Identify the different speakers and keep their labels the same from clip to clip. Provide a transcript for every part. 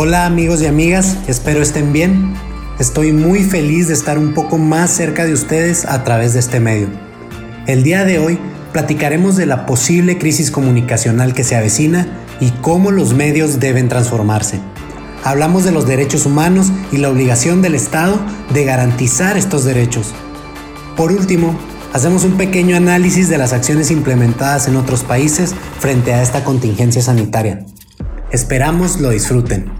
Speaker 1: Hola amigos y amigas, espero estén bien. Estoy muy feliz de estar un poco más cerca de ustedes a través de este medio. El día de hoy platicaremos de la posible crisis comunicacional que se avecina y cómo los medios deben transformarse. Hablamos de los derechos humanos y la obligación del Estado de garantizar estos derechos. Por último, hacemos un pequeño análisis de las acciones implementadas en otros países frente a esta contingencia sanitaria. Esperamos lo disfruten.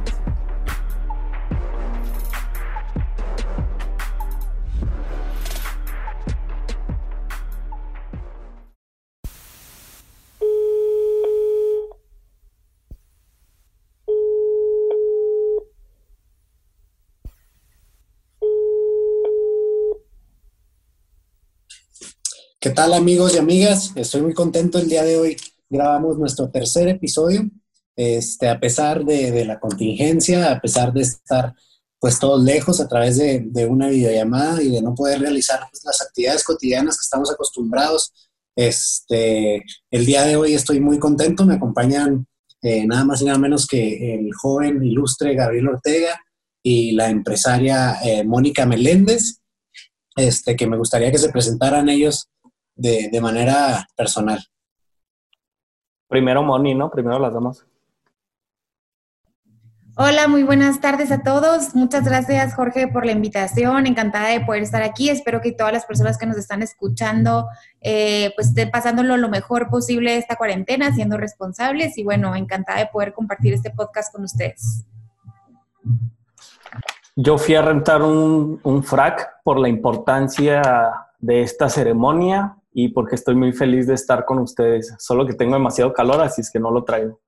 Speaker 1: ¿Qué tal amigos y amigas? Estoy muy contento el día de hoy. Grabamos nuestro tercer episodio. Este, a pesar de, la contingencia, a pesar de estar pues todos lejos a través de, una videollamada y de no poder realizar pues, las actividades cotidianas que estamos acostumbrados. Este, el día de hoy estoy muy contento. Me acompañan eh, nada más y nada menos que el joven ilustre Gabriel Ortega y la empresaria eh, Mónica Meléndez, este, que me gustaría que se presentaran ellos de, manera personal?
Speaker 2: Primero Moni, ¿no? Primero las damos.
Speaker 3: Hola, muy buenas tardes a todos. Muchas gracias, Jorge, por la invitación. Encantada de poder estar aquí. Espero que todas las personas que nos están escuchando, eh, pues estén pasándolo lo mejor posible esta cuarentena, siendo responsables. Y bueno, encantada de poder compartir este podcast con ustedes.
Speaker 2: Yo fui a rentar un, un frac por la importancia de esta ceremonia y porque estoy muy feliz de estar con ustedes. Solo que tengo demasiado calor, así es que no lo traigo,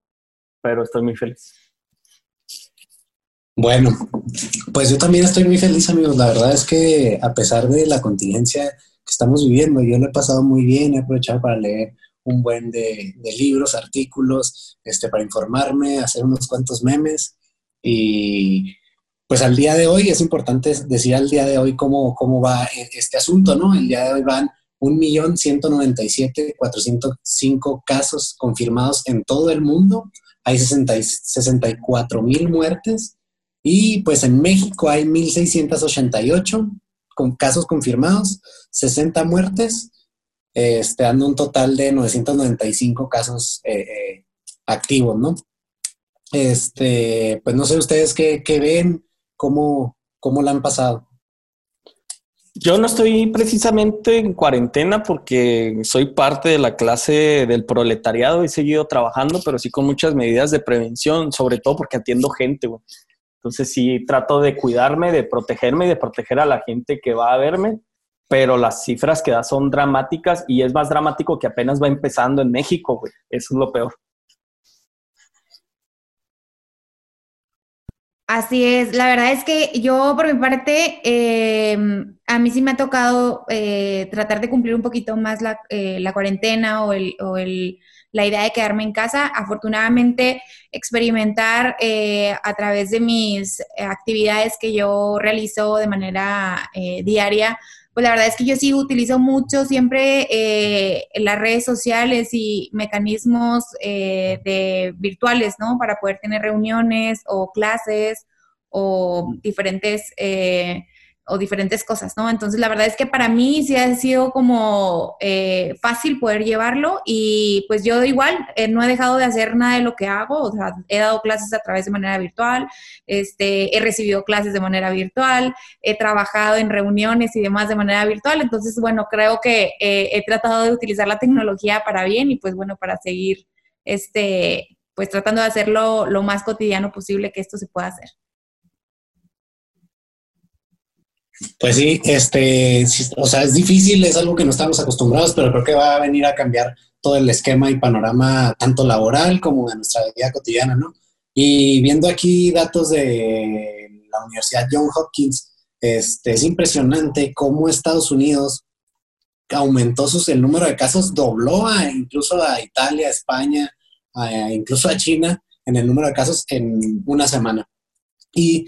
Speaker 2: pero estoy muy feliz.
Speaker 1: Bueno, pues yo también estoy muy feliz, amigos. La verdad es que a pesar de la contingencia que estamos viviendo, yo lo he pasado muy bien, he aprovechado para leer un buen de, libros, artículos, este, para informarme, hacer unos cuantos memes y pues al día de hoy es importante decir al día de hoy cómo, cómo va este asunto, ¿no? El día de hoy van 1.197.405 casos confirmados en todo el mundo. Hay 64 mil muertes. Y pues en México hay 1.688 con casos confirmados, 60 muertes, este, dando un total de 995 casos eh, eh, activos, ¿no? Este, pues no sé ustedes qué, ven, cómo, cómo la han pasado.
Speaker 2: Yo no estoy precisamente en cuarentena porque soy parte de la clase del proletariado, he seguido trabajando, pero sí con muchas medidas de prevención, sobre todo porque atiendo gente. Entonces sí trato de cuidarme, de protegerme y de proteger a la gente que va a verme, pero las cifras que da son dramáticas y es más dramático que apenas va empezando en México, güey. Eso es lo peor.
Speaker 3: Así es, la verdad es que yo por mi parte, em, a mí sí me ha tocado eh, tratar de cumplir un poquito más la, eh, cuarentena o, la idea de quedarme en casa. Afortunadamente, experimentar eh, a través de mis actividades que yo realizo de manera diaria, pues la verdad es que yo sí utilizo mucho siempre eh, las redes sociales y mecanismos eh, de virtuales, ¿no? Para poder tener reuniones o clases o diferentes eh, o diferentes cosas, ¿no? Entonces, la verdad es que para mí sí ha sido como eh, fácil poder llevarlo y pues yo igual eh, no he dejado de hacer nada de lo que hago, o sea, he dado clases a través de manera virtual, este, he recibido clases de manera virtual, he trabajado en reuniones y demás de manera virtual, entonces, bueno, creo que eh, he tratado de utilizar la tecnología para bien y pues bueno, para seguir, este, pues tratando de hacerlo lo más cotidiano posible que esto se pueda hacer.
Speaker 1: Pues sí, este, o sea, es difícil, es algo que no estamos acostumbrados, pero creo que va a venir a cambiar todo el esquema y panorama tanto laboral como de nuestra vida cotidiana, ¿no? Y viendo aquí datos de la Universidad John Hopkins, este, es impresionante cómo Estados Unidos aumentó sus, el número de casos, dobló a, incluso a Italia, España, incluso a China en el número de casos en una semana. Y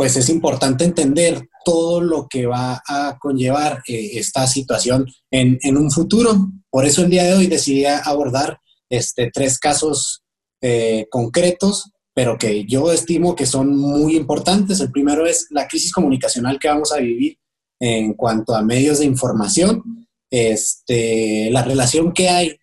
Speaker 1: pues es importante entender todo lo que va a conllevar eh, esta situación en, un futuro. Por eso el día de hoy decidí abordar este, tres casos eh, concretos pero que yo estimo que son muy importantes. El primero es la crisis comunicacional que vamos a vivir en cuanto a medios de información, este, la relación que hay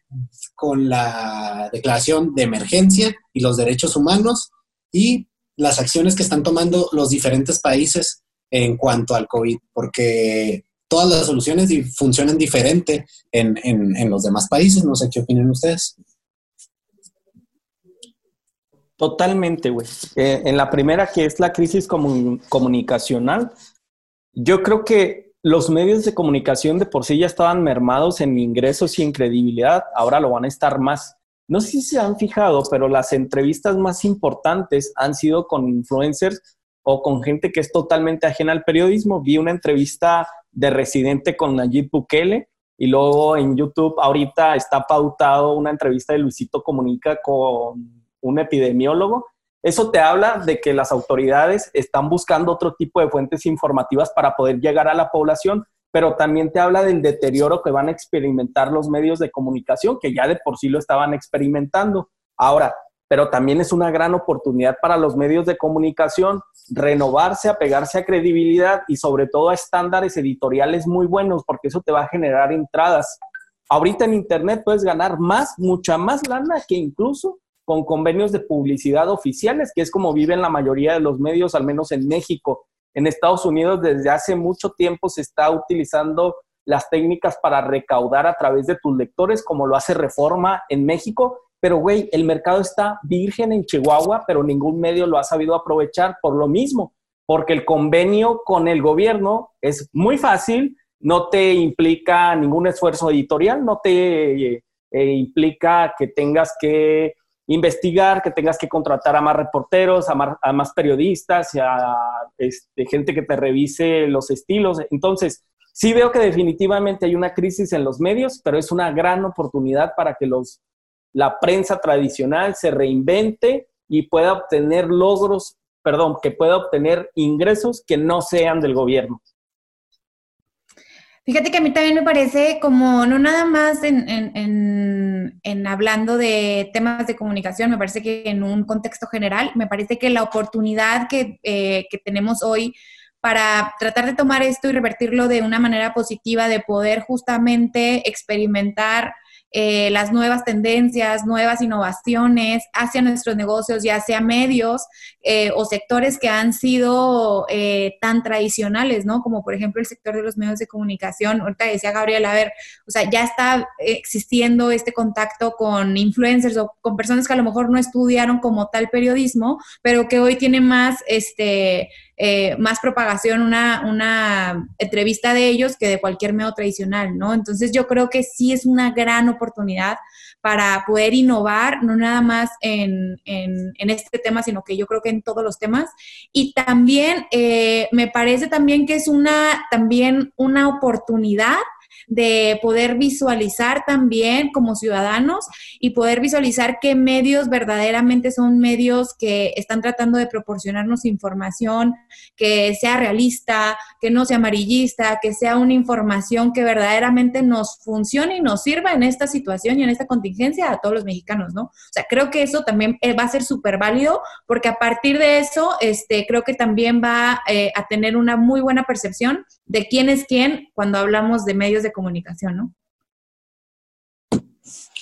Speaker 1: con la declaración de emergencia y los derechos humanos y las acciones que están tomando los diferentes países en cuanto al COVID, porque todas las soluciones funcionan diferente en, en los demás países. No sé qué opinan ustedes.
Speaker 2: Totalmente, güey. Eh, en la primera, que es la crisis comunicacional, yo creo que los medios de comunicación de por sí ya estaban mermados en ingresos y en credibilidad, ahora lo van a estar más. No sé si se han fijado, pero las entrevistas más importantes han sido con influencers o con gente que es totalmente ajena al periodismo. Vi una entrevista de residente con Nayib Bukele y luego en YouTube ahorita está pautado una entrevista de Luisito Comunica con un epidemiólogo, eso te habla de que las autoridades están buscando otro tipo de fuentes informativas para poder llegar a la población, pero también te habla del deterioro que van a experimentar los medios de comunicación, que ya de por sí lo estaban experimentando. Ahora, pero también es una gran oportunidad para los medios de comunicación renovarse, apegarse a credibilidad y sobre todo a estándares editoriales muy buenos, porque eso te va a generar entradas. Ahorita en Internet puedes ganar más, mucha más lana que incluso con convenios de publicidad oficiales, que es como viven la mayoría de los medios, al menos en México. En Estados Unidos desde hace mucho tiempo se está utilizando las técnicas para recaudar a través de tus lectores, como lo hace Reforma en México. Pero, güey, el mercado está virgen en Chihuahua, pero ningún medio lo ha sabido aprovechar por lo mismo, porque el convenio con el gobierno es muy fácil, no te implica ningún esfuerzo editorial, no te eh, implica que tengas que investigar, que tengas que contratar a más reporteros, a más, periodistas, a este, gente que te revise los estilos. Entonces, sí veo que definitivamente hay una crisis en los medios, pero es una gran oportunidad para que los, la prensa tradicional se reinvente y pueda obtener logros, perdón, que pueda obtener ingresos que no sean del gobierno.
Speaker 3: Fíjate que a mí también me parece como, no nada más en, en, en, hablando de temas de comunicación, me parece que en un contexto general, me parece que la oportunidad que, eh, que tenemos hoy para tratar de tomar esto y revertirlo de una manera positiva, de poder justamente experimentar eh, las nuevas tendencias, nuevas innovaciones hacia nuestros negocios, ya sea medios eh, o sectores que han sido eh, tan tradicionales, ¿no? Como por ejemplo el sector de los medios de comunicación. Ahorita decía Gabriel, a ver, o sea, ya está existiendo este contacto con influencers o con personas que a lo mejor no estudiaron como tal periodismo, pero que hoy tienen más, este, eh, más propagación una, una entrevista de ellos que de cualquier medio tradicional, ¿no? Entonces yo creo que sí es una gran oportunidad para poder innovar, no nada más en, en, este tema, sino que yo creo que en todos los temas. Y también eh, me parece también que es una, también una oportunidad de poder visualizar también como ciudadanos y poder visualizar qué medios verdaderamente son medios que están tratando de proporcionarnos información que sea realista, que no sea amarillista, que sea una información que verdaderamente nos funcione y nos sirva en esta situación y en esta contingencia a todos los mexicanos, ¿no? O sea, creo que eso también eh, va a ser súper válido porque a partir de eso, este, creo que también va eh, a tener una muy buena percepción de quién es quién cuando hablamos de medios de comunicación, ¿no?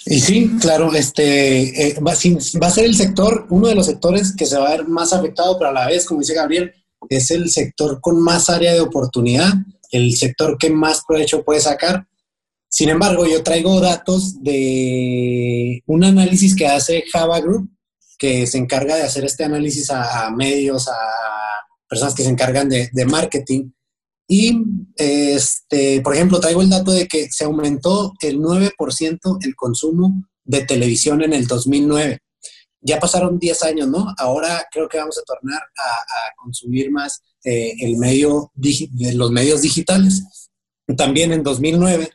Speaker 1: Y sí, claro, este eh, va, a ser el sector, uno de los sectores que se va a ver más afectado, pero a la vez, como dice Gabriel, es el sector con más área de oportunidad, el sector que más provecho puede sacar. Sin embargo, yo traigo datos de un análisis que hace Java Group, que se encarga de hacer este análisis a, medios, a personas que se encargan de marketing y, este, por ejemplo, traigo el dato de que se aumentó el 9% el consumo de televisión en el 2009. Ya pasaron 10 años, ¿no? Ahora creo que vamos a tornar a, consumir más eh, el medio, los medios digitales. También en 2009,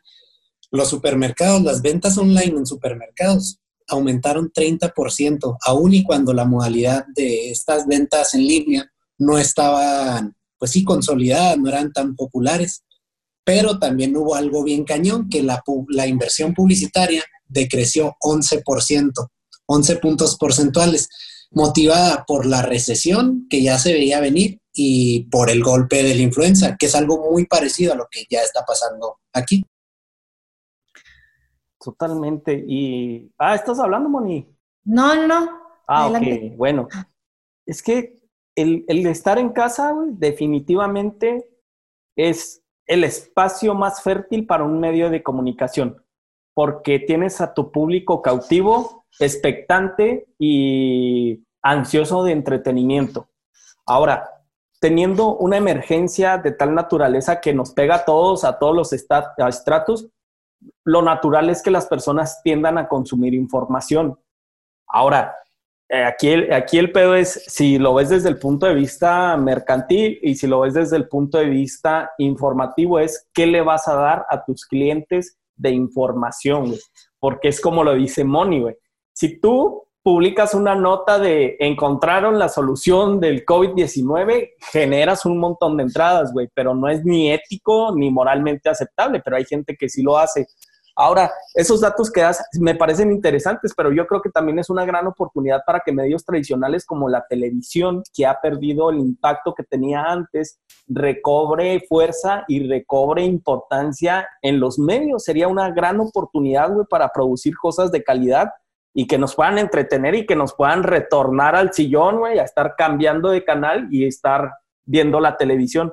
Speaker 1: los supermercados, las ventas online en supermercados aumentaron 30%, aún y cuando la modalidad de estas ventas en línea no estaban pues sí, consolidadas, no eran tan populares. Pero también hubo algo bien cañón, que la, la inversión publicitaria decreció 11%, 11 puntos porcentuales. motivada por la recesión que ya se veía venir y por el golpe de la influenza, que es algo muy parecido a lo que ya está pasando aquí.
Speaker 2: Totalmente. Y, ah, ¿estás hablando, Moni?
Speaker 3: No, no, no.
Speaker 2: Ah, ok, bueno. Es que el, estar en casa, definitivamente es el espacio más fértil para un medio de comunicación, porque tienes a tu público cautivo, expectante y ansioso de entretenimiento. Ahora, teniendo una emergencia de tal naturaleza que nos pega a todos, a todos los estratos, lo natural es que las personas tiendan a consumir información. Ahora, aquí el, aquí pedo es si lo ves desde el punto de vista mercantil y si lo ves desde el punto de vista informativo, es qué le vas a dar a tus clientes de información, Porque es como lo dice Moni. Si tú publicas una nota de encontraron la solución del COVID-19, generas un montón de entradas, güey, pero no es ni ético ni moralmente aceptable, pero hay gente que sí lo hace. Ahora, esos datos que das me parecen interesantes, pero yo creo que también es una gran oportunidad para que medios tradicionales como la televisión, que ha perdido el impacto que tenía antes, recobre fuerza y recobre importancia en los medios. Sería una gran oportunidad, güey, para producir cosas de calidad y que nos puedan entretener y que nos puedan retornar al sillón, güey, a estar cambiando de canal y estar viendo la televisión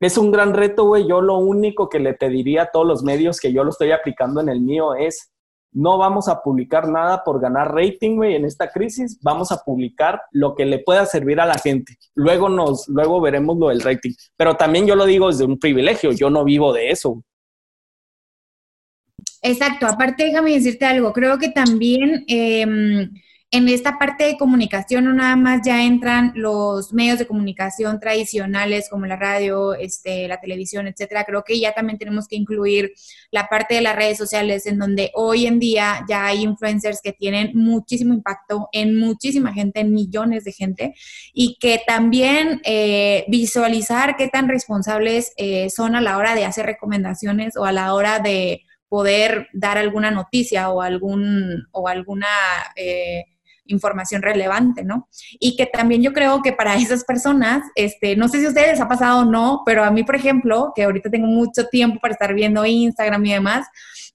Speaker 2: es un gran reto, güey. Yo lo único que le pediría a todos los medios que yo lo estoy aplicando en el mío es no vamos a publicar nada por ganar rating, güey, en esta crisis. Vamos a publicar lo que le pueda servir a la gente. Luego nos, luego veremos lo del rating. Pero también yo lo digo desde un privilegio. Yo no vivo de eso.
Speaker 3: Exacto. Aparte, déjame decirte algo. Creo que también em, en esta parte de comunicación no nada más ya entran los medios de comunicación tradicionales como la radio, este, la televisión, etcétera. Creo que ya también tenemos que incluir la parte de las redes sociales en donde hoy en día ya hay influencers que tienen muchísimo impacto en muchísima gente, en millones de gente y que también eh, visualizar qué tan responsables eh, son a la hora de hacer recomendaciones o a la hora de poder dar alguna noticia o algún o alguna eh, información relevante, ¿no? Y que también yo creo que para esas personas, este, no sé si a ustedes les ha pasado o no, pero a mí, por ejemplo, que ahorita tengo mucho tiempo para estar viendo Instagram y demás,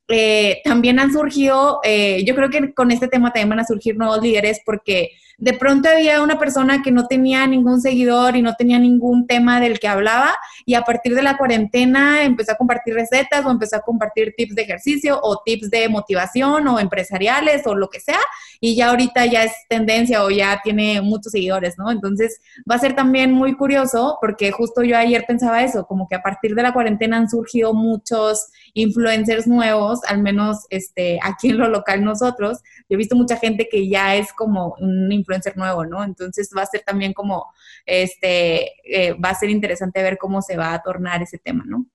Speaker 3: eh, también han surgido, eh, yo creo que con este tema también van a surgir nuevos líderes porque de pronto había una persona que no tenía ningún seguidor y no tenía ningún tema del que hablaba y a partir de la cuarentena empezó a compartir recetas o empezó a compartir tips de ejercicio o tips de motivación o empresariales o lo que sea y ya ahorita ya es tendencia o ya tiene muchos seguidores, ¿no? Entonces va a ser también muy curioso porque justo yo ayer pensaba eso, como que a partir de la cuarentena han surgido muchos influencers nuevos, al menos este, aquí en lo local nosotros. Yo he visto mucha gente que ya es como un influencer nuevo, ¿no? Entonces va a ser también como, este, eh, va a ser interesante ver cómo se va a tornar ese tema, ¿no?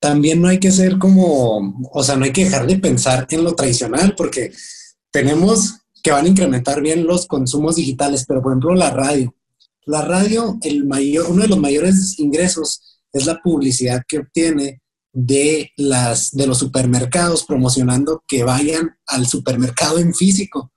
Speaker 1: También no hay que ser como, o sea, no hay que dejar de pensar en lo tradicional porque tenemos que van a incrementar bien los consumos digitales, pero por ejemplo la radio. La radio, el mayor, uno de los mayores ingresos es la publicidad que obtiene de, las, de los supermercados promocionando que vayan al supermercado en físico.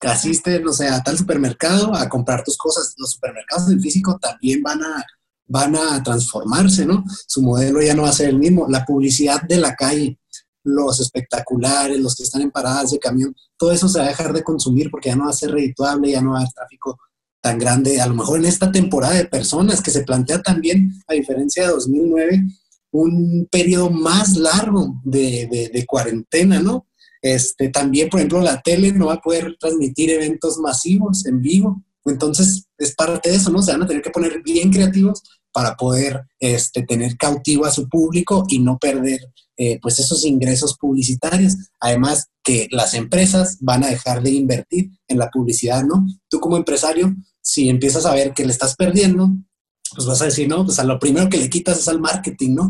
Speaker 1: Que asisten, o sea, a tal supermercado a comprar tus cosas. Los supermercados en físico también van a, van a transformarse, ¿no? Su modelo ya no va a ser el mismo. La publicidad de la calle, los espectaculares, los que están en paradas de camión, todo eso se va a dejar de consumir porque ya no va a ser redituable, ya no va a haber tráfico tan grande. A lo mejor en esta temporada de personas que se plantea también, a diferencia de 2009, un periodo más largo de, cuarentena, ¿no? Este, también, por ejemplo, la tele no va a poder transmitir eventos masivos en vivo. Entonces, es parte de eso, ¿no? Se van a tener que poner bien creativos para poder este, tener cautivo a su público y no perder eh, pues esos ingresos publicitarios. Además que las empresas van a dejar de invertir en la publicidad, ¿no? Tú como empresario, si empiezas a ver que le estás perdiendo, pues vas a decir, no, pues a lo primero que le quitas es al marketing, ¿no?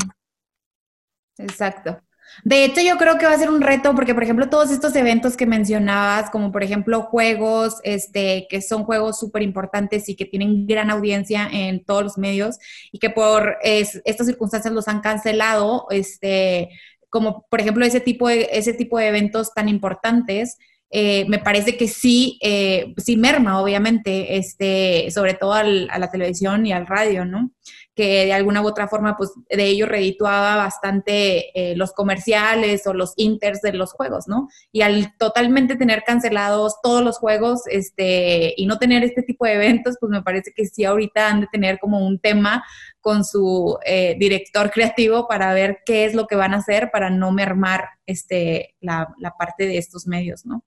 Speaker 3: Exacto. De hecho, yo creo que va a ser un reto porque, por ejemplo, todos estos eventos que mencionabas, como por ejemplo juegos, este, que son juegos súper importantes y que tienen gran audiencia en todos los medios y que por estas circunstancias los han cancelado, este, como por ejemplo ese tipo de, ese tipo de eventos tan importantes, eh, me parece que sí, eh, sí merma, obviamente, este, sobre todo a la televisión y al radio, ¿no? Que de alguna u otra forma, pues de ello redituaba bastante eh, los comerciales o los inters de los juegos, ¿no? Y al totalmente tener cancelados todos los juegos este, y no tener este tipo de eventos, pues me parece que sí ahorita han de tener como un tema con su director creativo para ver qué es lo que van a hacer para no mermar este, la, la parte de estos medios, ¿no?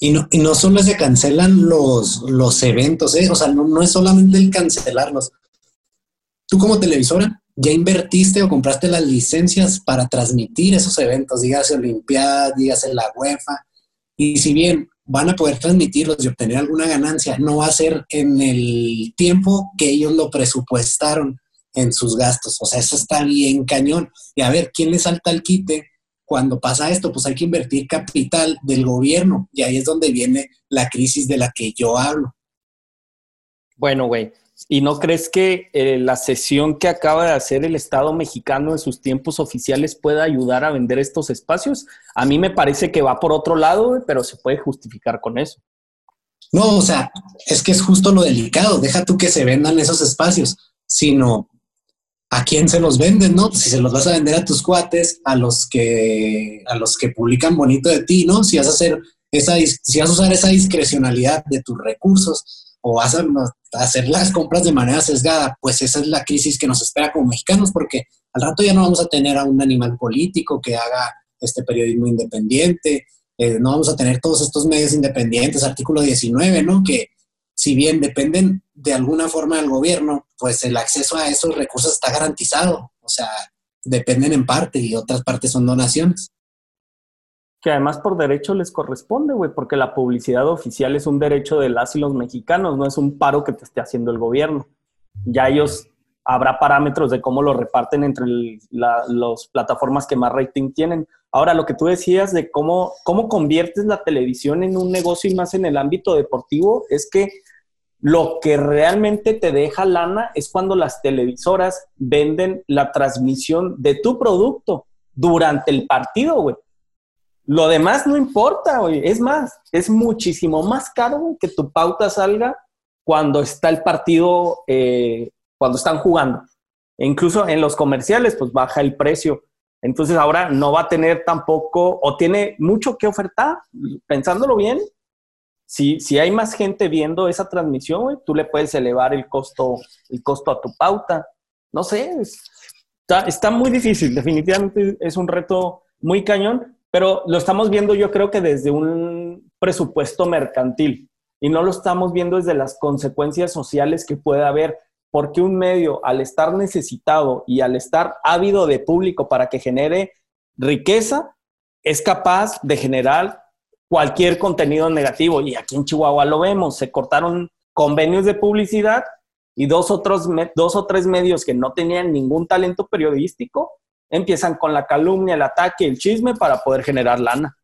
Speaker 1: Y no, y no solo se cancelan los, los eventos, ¿eh? o sea, no, no es solamente el cancelarlos. Tú como televisora ya invertiste o compraste las licencias para transmitir esos eventos, dígase Olimpiadas, dígase la UEFA, y si bien van a poder transmitirlos y obtener alguna ganancia, no va a ser en el tiempo que ellos lo presupuestaron en sus gastos. O sea, eso está bien cañón. Y a ver, ¿quién le salta el quite cuando pasa esto, pues hay que invertir capital del gobierno y ahí es donde viene la crisis de la que yo hablo.
Speaker 2: Bueno, güey, ¿y no crees que eh, la sesión que acaba de hacer el Estado mexicano en sus tiempos oficiales pueda ayudar a vender estos espacios? A mí me parece que va por otro lado, pero se puede justificar con eso.
Speaker 1: No, o sea, es que es justo lo delicado. Deja tú que se vendan esos espacios, sino a quién se los venden, ¿no? Si se los vas a vender a tus cuates, a los que, a los que publican bonito de ti, ¿no? Si vas a hacer esa, si vas a usar esa discrecionalidad de tus recursos o vas a, hacer las compras de manera sesgada, pues esa es la crisis que nos espera como mexicanos, porque al rato ya no vamos a tener a un animal político que haga este periodismo independiente, eh, no vamos a tener todos estos medios independientes, artículo 19, ¿no? Que si bien dependen de alguna forma del gobierno, pues el acceso a esos recursos está garantizado. O sea, dependen en parte y otras partes son donaciones.
Speaker 2: Que además por derecho les corresponde, güey, porque la publicidad oficial es un derecho de las y los mexicanos, no es un paro que te esté haciendo el gobierno. Ya ellos habrá parámetros de cómo lo reparten entre las plataformas que más rating tienen. Ahora, lo que tú decías de cómo, cómo conviertes la televisión en un negocio y más en el ámbito deportivo, es que lo que realmente te deja lana es cuando las televisoras venden la transmisión de tu producto durante el partido, güey. Lo demás no importa, güey. Es más, es muchísimo más caro que tu pauta salga cuando está el partido, eh, cuando están jugando. E incluso en los comerciales, pues baja el precio. Entonces ahora no va a tener tampoco, o tiene mucho que ofertar, pensándolo bien, si, hay más gente viendo esa transmisión, tú le puedes elevar el costo, el costo a tu pauta. No sé, está, muy difícil, definitivamente es un reto muy cañón, pero lo estamos viendo yo creo que desde un presupuesto mercantil y no lo estamos viendo desde las consecuencias sociales que puede haber, porque un medio al estar necesitado y al estar ávido de público para que genere riqueza, es capaz de generar cualquier contenido negativo. Y aquí en Chihuahua lo vemos, se cortaron convenios de publicidad y dos, otros, dos o tres medios que no tenían ningún talento periodístico empiezan con la calumnia, el ataque, el chisme para poder generar lana.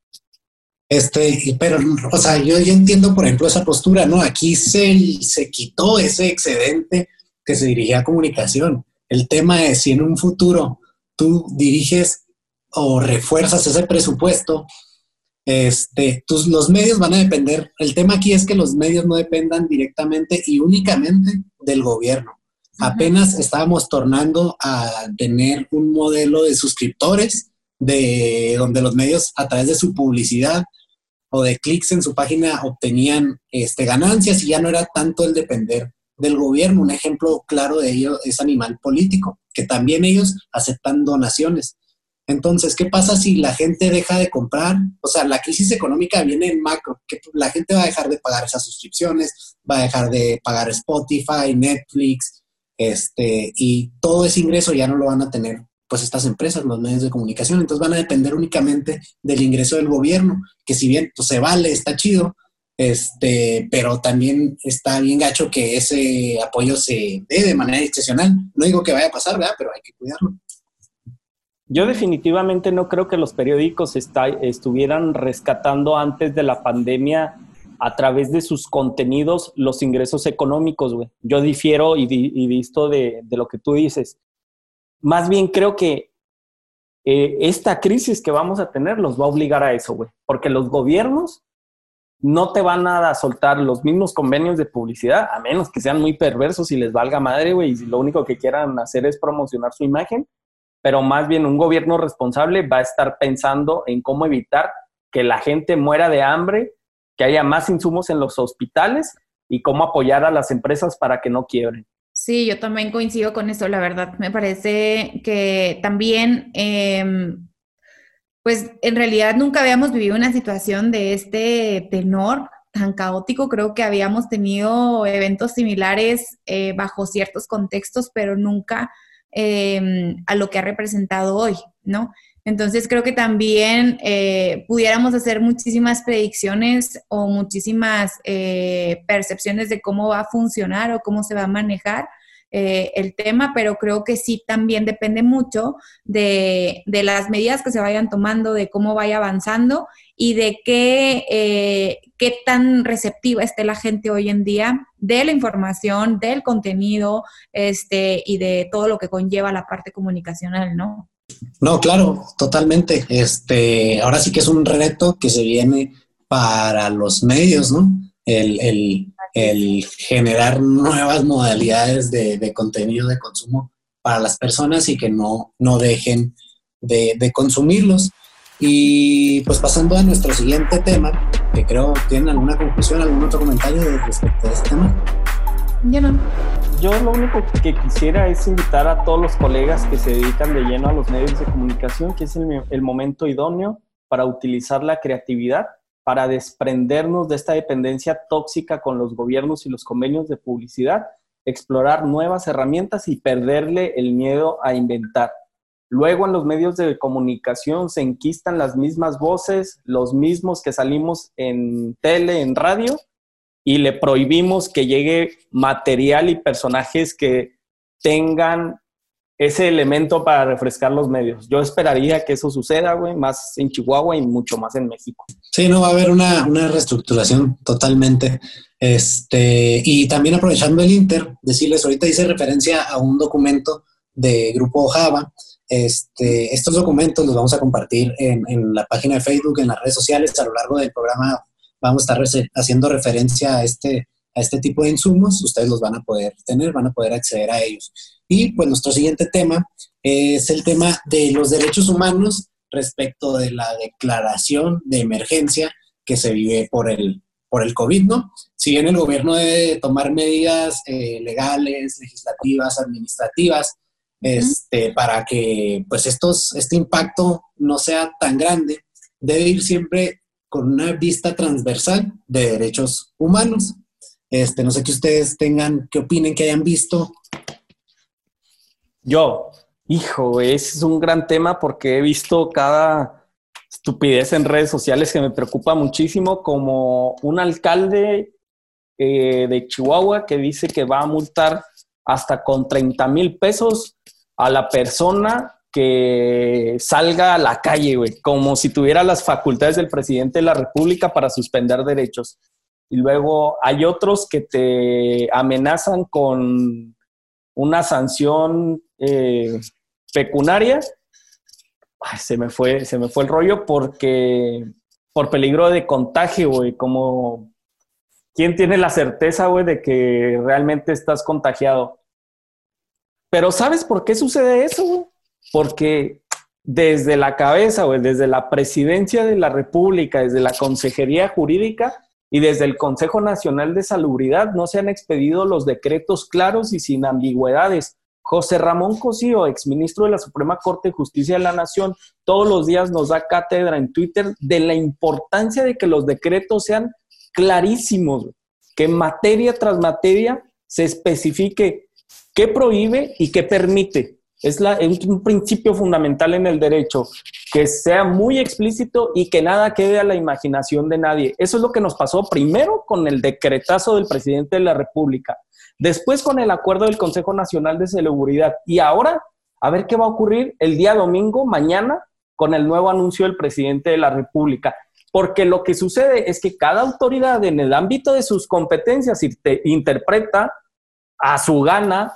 Speaker 1: Este, pero, o sea, yo, yo entiendo, por ejemplo, esa postura, ¿no? Aquí se, se quitó ese excedente que se dirigía a comunicación. El tema es si en un futuro tú diriges o refuerzas ese presupuesto, este, tus, los medios van a depender. El tema aquí es que los medios no dependan directamente y únicamente del gobierno. Apenas estábamos tornando a tener un modelo de suscriptores, de donde los medios a través de su publicidad o de clics en su página obtenían este, ganancias y ya no era tanto el depender del gobierno. Un ejemplo claro de ello es Animal Político, que también ellos aceptan donaciones. Entonces, ¿qué pasa si la gente deja de comprar? O sea, la crisis económica viene en macro, que la gente va a dejar de pagar esas suscripciones, va a dejar de pagar Spotify, Netflix, este, y todo ese ingreso ya no lo van a tener pues estas empresas, los medios de comunicación, entonces van a depender únicamente del ingreso del gobierno, que si bien pues, se vale, está chido, este, pero también está bien gacho que ese apoyo se dé de manera excepcional. No digo que vaya a pasar, ¿verdad? Pero hay que cuidarlo.
Speaker 2: Yo definitivamente no creo que los periódicos estuvieran rescatando antes de la pandemia a través de sus contenidos los ingresos económicos, güey. Yo difiero y, visto de, lo que tú dices. Más bien creo que eh, esta crisis que vamos a tener los va a obligar a eso, güey. Porque los gobiernos no te van a soltar los mismos convenios de publicidad, a menos que sean muy perversos y les valga madre, güey, y lo único que quieran hacer es promocionar su imagen, pero más bien un gobierno responsable va a estar pensando en cómo evitar que la gente muera de hambre, que haya más insumos en los hospitales y cómo apoyar a las empresas para que no quiebren.
Speaker 3: Sí, yo también coincido con eso, la verdad. Me parece que también em, pues en realidad nunca habíamos vivido una situación de este tenor tan caótico. Creo que habíamos tenido eventos similares eh, bajo ciertos contextos, pero nunca em, a lo que ha representado hoy, ¿no? Entonces creo que también eh, pudiéramos hacer muchísimas predicciones o muchísimas eh, percepciones de cómo va a funcionar o cómo se va a manejar, eh, el tema, pero creo que sí también depende mucho de, las medidas que se vayan tomando, de cómo vaya avanzando y de qué, eh, qué tan receptiva esté la gente hoy en día de la información, del contenido este, y de todo lo que conlleva la parte comunicacional, ¿no?
Speaker 1: No, claro, totalmente. Este, ahora sí que es un reto que se viene para los medios, ¿no? El, el, el generar nuevas modalidades de, contenido de consumo para las personas y que no, no dejen de, consumirlos. Y pues pasando a nuestro siguiente tema, que creo tienen alguna conclusión, algún otro comentario respecto a este tema.
Speaker 2: Yo no. Yo lo único que quisiera es invitar a todos los colegas que se dedican de lleno a los medios de comunicación, que es el momento idóneo para utilizar la creatividad para desprendernos de esta dependencia tóxica con los gobiernos y los convenios de publicidad, explorar nuevas herramientas y perderle el miedo a inventar. Luego en los medios de comunicación se enquistan las mismas voces, los mismos que salimos en tele, en radio, y le prohibimos que llegue material y personajes que tengan ese elemento para refrescar los medios. Yo esperaría que eso suceda, güey, más en Chihuahua y mucho más en México.
Speaker 1: Sí, no, va a haber una, reestructuración totalmente. Este, y también aprovechando el Inter, decirles, ahorita hice referencia a un documento de Grupo Java. Este, estos documentos los vamos a compartir en, en la página de Facebook, en las redes sociales. A lo largo del programa vamos a estar haciendo referencia a este, a este tipo de insumos. Ustedes los van a poder tener, van a poder acceder a ellos. Y pues nuestro siguiente tema es el tema de los derechos humanos respecto de la declaración de emergencia que se vive por el, por el COVID, ¿no? Si bien el gobierno debe tomar medidas eh, legales, legislativas, administrativas, este, para que pues estos, este impacto no sea tan grande, debe ir siempre con una vista transversal de derechos humanos. Este, no sé qué ustedes tengan, qué opinen, que hayan visto
Speaker 2: yo, hijo, es un gran tema porque he visto cada estupidez en redes sociales que me preocupa muchísimo, como un alcalde eh, de Chihuahua que dice que va a multar hasta con 30 mil pesos a la persona que salga a la calle, güey, como si tuviera las facultades del presidente de la República para suspender derechos. Y luego hay otros que te amenazan con una sanción eh, pecunaria, se, me fue, se me fue el rollo porque por peligro de contagio, güey, como ¿quién tiene la certeza, güey, de que realmente estás contagiado? Pero ¿sabes por qué sucede eso, güey? Porque desde la cabeza, güey, desde la presidencia de la República, desde la Consejería Jurídica y desde el Consejo Nacional de Salubridad no se han expedido los decretos claros y sin ambigüedades José Ramón Cosío, exministro de la Suprema Corte de Justicia de la Nación, todos los días nos da cátedra en Twitter de la importancia de que los decretos sean clarísimos, que materia tras materia se especifique qué prohíbe y qué permite. Es, la, un principio fundamental en el derecho, que sea muy explícito y que nada quede a la imaginación de nadie. Eso es lo que nos pasó primero con el decretazo del presidente de la República después con el acuerdo del Consejo Nacional de Seguridad y ahora a ver qué va a ocurrir el día domingo, mañana, con el nuevo anuncio del presidente de la República. Porque lo que sucede es que cada autoridad en el ámbito de sus competencias interpreta a su gana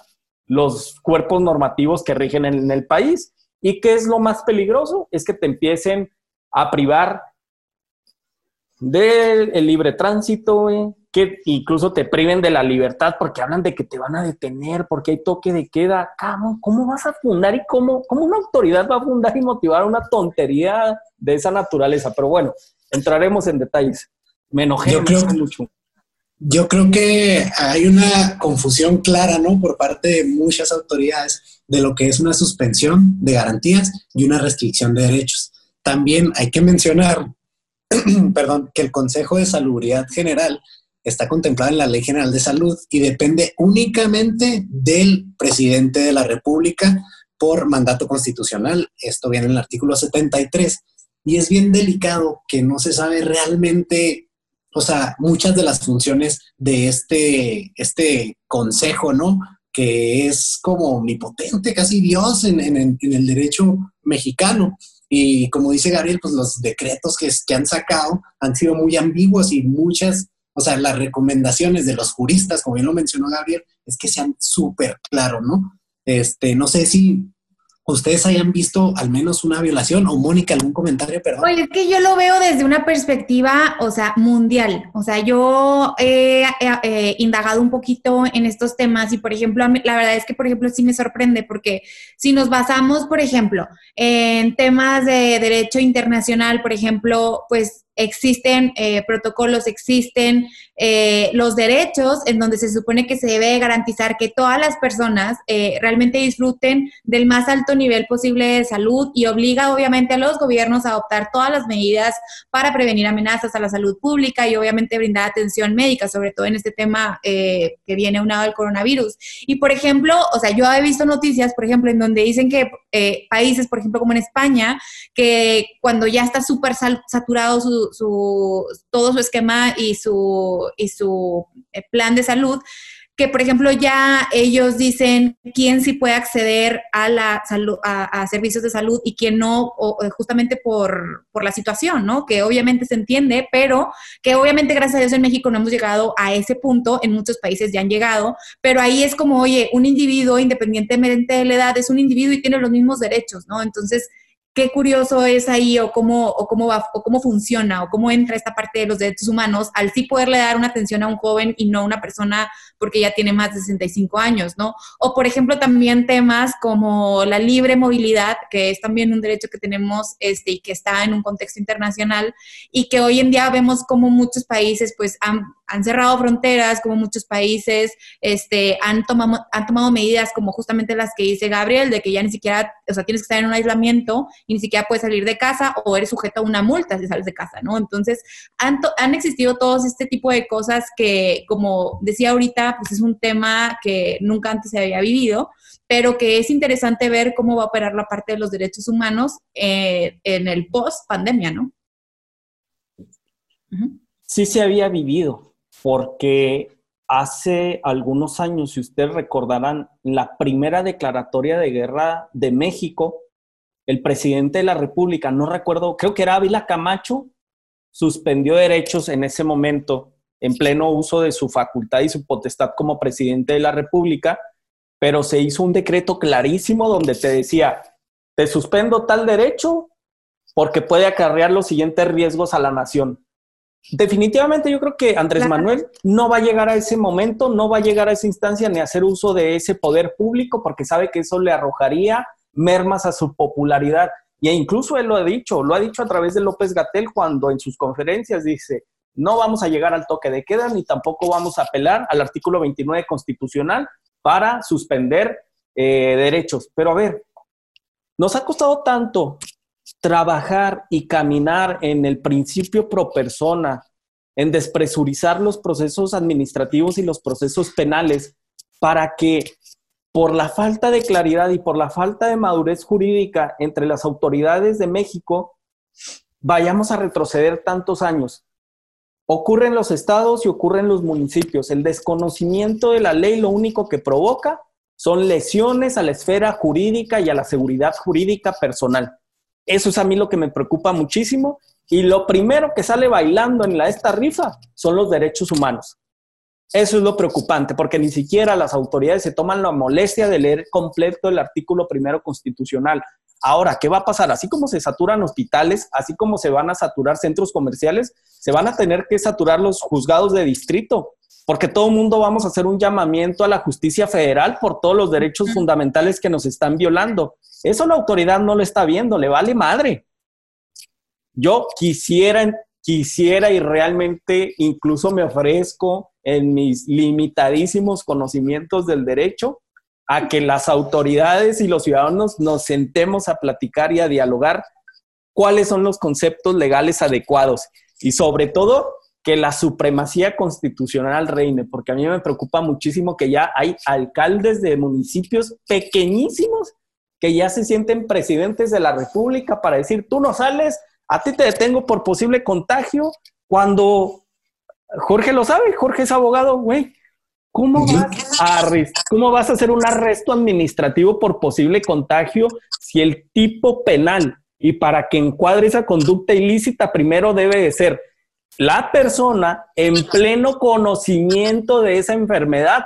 Speaker 2: los cuerpos normativos que rigen en el país. ¿Y qué es lo más peligroso? Es que te empiecen a privar del libre tránsito, que incluso te priven de la libertad porque hablan de que te van a detener, porque hay toque de queda. ¿Cómo, cómo vas a fundar y cómo, cómo una autoridad va a fundar y motivar una tontería de esa naturaleza? Pero bueno, entraremos en detalles. Me enojé mucho.
Speaker 1: Yo creo que hay una confusión clara, ¿no? Por parte de muchas autoridades de lo que es una suspensión de garantías y una restricción de derechos. También hay que mencionar, perdón, que el Consejo de Salubridad General está contemplado en la Ley General de Salud y depende únicamente del presidente de la República por mandato constitucional. Esto viene en el artículo 73 y es bien delicado que no se sabe realmente o sea, muchas de las funciones de este, este consejo, ¿no? Que es como omnipotente, casi Dios en, el derecho mexicano. Y como dice Gabriel, pues los decretos que, que han sacado han sido muy ambiguos y muchas, o sea, las recomendaciones de los juristas, como bien lo mencionó Gabriel, es que sean súper claros, ¿no? Este, no sé si ustedes hayan visto al menos una violación o Mónica, algún comentario, perdón.
Speaker 3: Es que yo lo veo desde una perspectiva, o sea, mundial. O sea, yo he, indagado un poquito en estos temas y, por ejemplo, la verdad es que, por ejemplo, sí me sorprende porque si nos basamos, por ejemplo, en temas de derecho internacional, por ejemplo, pues existen eh, protocolos, existen eh, los derechos en donde se supone que se debe garantizar que todas las personas eh, realmente disfruten del más alto nivel posible de salud y obliga obviamente a los gobiernos a adoptar todas las medidas para prevenir amenazas a la salud pública y obviamente brindar atención médica, sobre todo en este tema que viene unado al coronavirus. Y por ejemplo, o sea, yo he visto noticias, por ejemplo, en donde dicen que países, por ejemplo, como en España, que cuando ya está súper saturado su, su, todo su esquema y su, y su eh, plan de salud, que por ejemplo ya ellos dicen quién sí puede acceder a la salud, a, servicios de salud y quién no, eh, justamente por, por, la situación, ¿no? Que obviamente se entiende, pero que obviamente gracias a Dios en México no hemos llegado a ese punto, en muchos países ya han llegado, pero ahí es como, oye, un individuo, independientemente de la edad, es un individuo y tiene los mismos derechos, ¿no? Entonces, qué curioso es ahí o cómo, o cómo va, o cómo funciona o cómo entra esta parte de los derechos humanos al sí poderle dar una atención a un joven y no a una persona porque ya tiene más de 65 años, ¿no? O por ejemplo también temas como la libre movilidad, que es también un derecho que tenemos este, y que está en un contexto internacional y que hoy en día vemos como muchos países pues han, cerrado fronteras, como muchos países este, han, tomado, han tomado medidas como justamente las que dice Gabriel, de que ya ni siquiera, o sea, tienes que estar en un aislamiento y ni siquiera puedes salir de casa o eres sujeto a una multa si sales de casa, ¿no? Entonces, han, existido todos este tipo de cosas que, como decía ahorita, pues es un tema que nunca antes se había vivido, pero que es interesante ver cómo va a operar la parte de los derechos humanos eh, en el post-pandemia, ¿no?
Speaker 2: Sí se había vivido, porque hace algunos años, si ustedes recordarán, la primera declaratoria de guerra de México, el presidente de la República, no recuerdo, creo que era Ávila Camacho, suspendió derechos en ese momento en pleno uso de su facultad y su potestad como presidente de la República, pero se hizo un decreto clarísimo donde te decía, te suspendo tal derecho porque puede acarrear los siguientes riesgos a la nación. Definitivamente yo creo que Andrés Manuel no va a llegar a ese momento, no va a llegar a esa instancia ni a hacer uso de ese poder público porque sabe que eso le arrojaría mermas a su popularidad. Y incluso él lo ha dicho, lo ha dicho a través de López Gatel cuando en sus conferencias dice, no vamos a llegar al toque de queda ni tampoco vamos a apelar al artículo 29 constitucional para suspender eh, derechos. Pero a ver, nos ha costado tanto trabajar y caminar en el principio pro persona, en despresurizar los procesos administrativos y los procesos penales para que por la falta de claridad y por la falta de madurez jurídica entre las autoridades de México, vayamos a retroceder tantos años. Ocurre en los estados y ocurre en los municipios. El desconocimiento de la ley lo único que provoca son lesiones a la esfera jurídica y a la seguridad jurídica personal. Eso es a mí lo que me preocupa muchísimo. Y lo primero que sale bailando en esta rifa son los derechos humanos. Eso es lo preocupante, porque ni siquiera las autoridades se toman la molestia de leer completo el artículo primero constitucional. Ahora, ¿qué va a pasar? Así como se saturan hospitales, así como se van a saturar centros comerciales, se van a tener que saturar los juzgados de distrito, porque todo el mundo vamos a hacer un llamamiento a la justicia federal por todos los derechos fundamentales que nos están violando. Eso la autoridad no lo está viendo, le vale madre. Yo quisiera, quisiera y realmente incluso me ofrezco en mis limitadísimos conocimientos del derecho a que las autoridades y los ciudadanos nos sentemos a platicar y a dialogar cuáles son los conceptos legales adecuados y sobre todo que la supremacía constitucional reine, porque a mí me preocupa muchísimo que ya hay alcaldes de municipios pequeñísimos que ya se sienten presidentes de la República para decir, tú no sales, a ti te detengo por posible contagio, cuando Jorge lo sabe, Jorge es abogado, güey, ¿Cómo vas, a, ¿Cómo vas a hacer un arresto administrativo por posible contagio si el tipo penal y para que encuadre esa conducta ilícita primero debe de ser la persona en pleno conocimiento de esa enfermedad,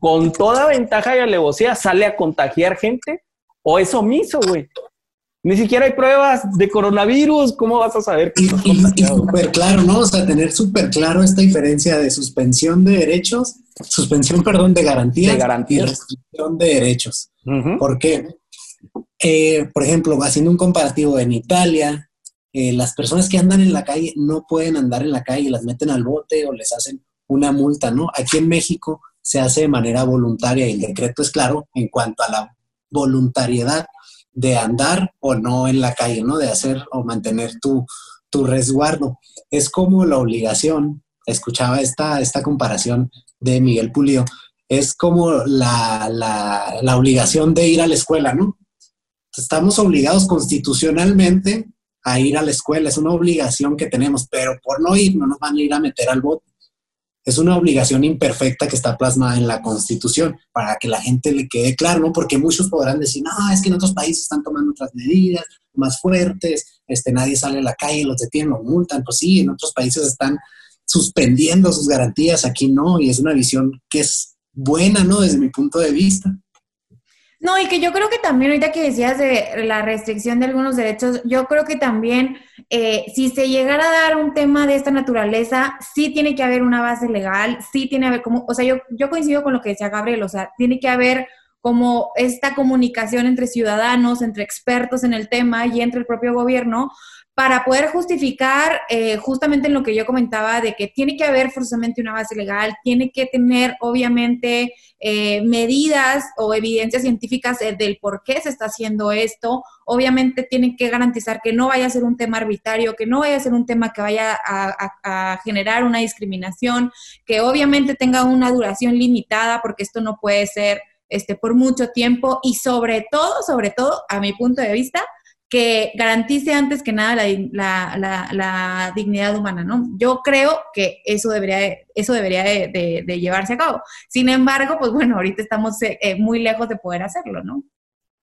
Speaker 2: con toda ventaja y alevosía, sale a contagiar gente o es omiso, güey? Ni siquiera hay pruebas de coronavirus. ¿Cómo vas a saber
Speaker 1: que y, súper claro, ¿no? O sea, tener súper claro esta diferencia de suspensión de derechos, suspensión, perdón, de garantías,
Speaker 2: de garantías.
Speaker 1: y restricción de derechos. ¿Por qué? Eh, por ejemplo, haciendo un comparativo en Italia, eh, las personas que andan en la calle no pueden andar en la calle, las meten al bote o les hacen una multa, ¿no? Aquí en México se hace de manera voluntaria y el decreto es claro en cuanto a la voluntariedad de andar o no en la calle, ¿no? De hacer o mantener tu, tu resguardo. Es como la obligación, escuchaba esta, esta comparación de Miguel Pulido, es como la, la, la obligación de ir a la escuela, ¿no? Estamos obligados constitucionalmente a ir a la escuela, es una obligación que tenemos, pero por no ir no nos van a ir a meter al bote es una obligación imperfecta que está plasmada en la Constitución para que la gente le quede claro, ¿no? Porque muchos podrán decir, no, es que en otros países están tomando otras medidas más fuertes, este, nadie sale a la calle, los detienen, los multan. Pues sí, en otros países están suspendiendo sus garantías, aquí no, y es una visión que es buena, ¿no? Desde mi punto de vista.
Speaker 3: No, y que yo creo que también, ahorita que decías de la restricción de algunos derechos, yo creo que también, eh, si se llegara a dar un tema de esta naturaleza, sí tiene que haber una base legal, sí tiene que haber como, o sea, yo, yo coincido con lo que decía Gabriel, o sea, tiene que haber como esta comunicación entre ciudadanos, entre expertos en el tema y entre el propio gobierno, para poder justificar eh, justamente en lo que yo comentaba de que tiene que haber forzosamente una base legal, tiene que tener obviamente eh, medidas o evidencias científicas del por qué se está haciendo esto, obviamente tienen que garantizar que no vaya a ser un tema arbitrario, que no vaya a ser un tema que vaya a, generar una discriminación, que obviamente tenga una duración limitada, porque esto no puede ser este, por mucho tiempo y sobre todo, sobre todo, a mi punto de vista, que garantice antes que nada la, dignidad humana, ¿no? Yo creo que eso debería, eso debería de, llevarse a cabo. Sin embargo, pues bueno, ahorita estamos eh, eh, muy lejos de poder hacerlo, ¿no?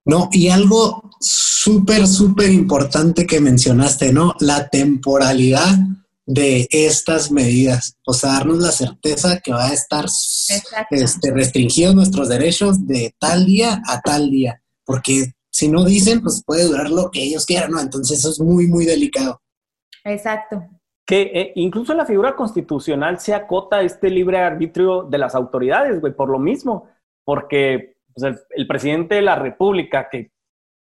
Speaker 1: No, y algo súper, súper importante que mencionaste, ¿no? La temporalidad de estas medidas, o sea, darnos la certeza que va a estar este, restringidos nuestros derechos de tal día a tal día, porque si no dicen, pues puede durar lo que ellos quieran, ¿no? Entonces eso es muy, muy delicado.
Speaker 3: Exacto.
Speaker 2: Que eh, incluso la figura constitucional se acota este libre arbitrio de las autoridades, güey, por lo mismo, porque pues, el, presidente de la República, que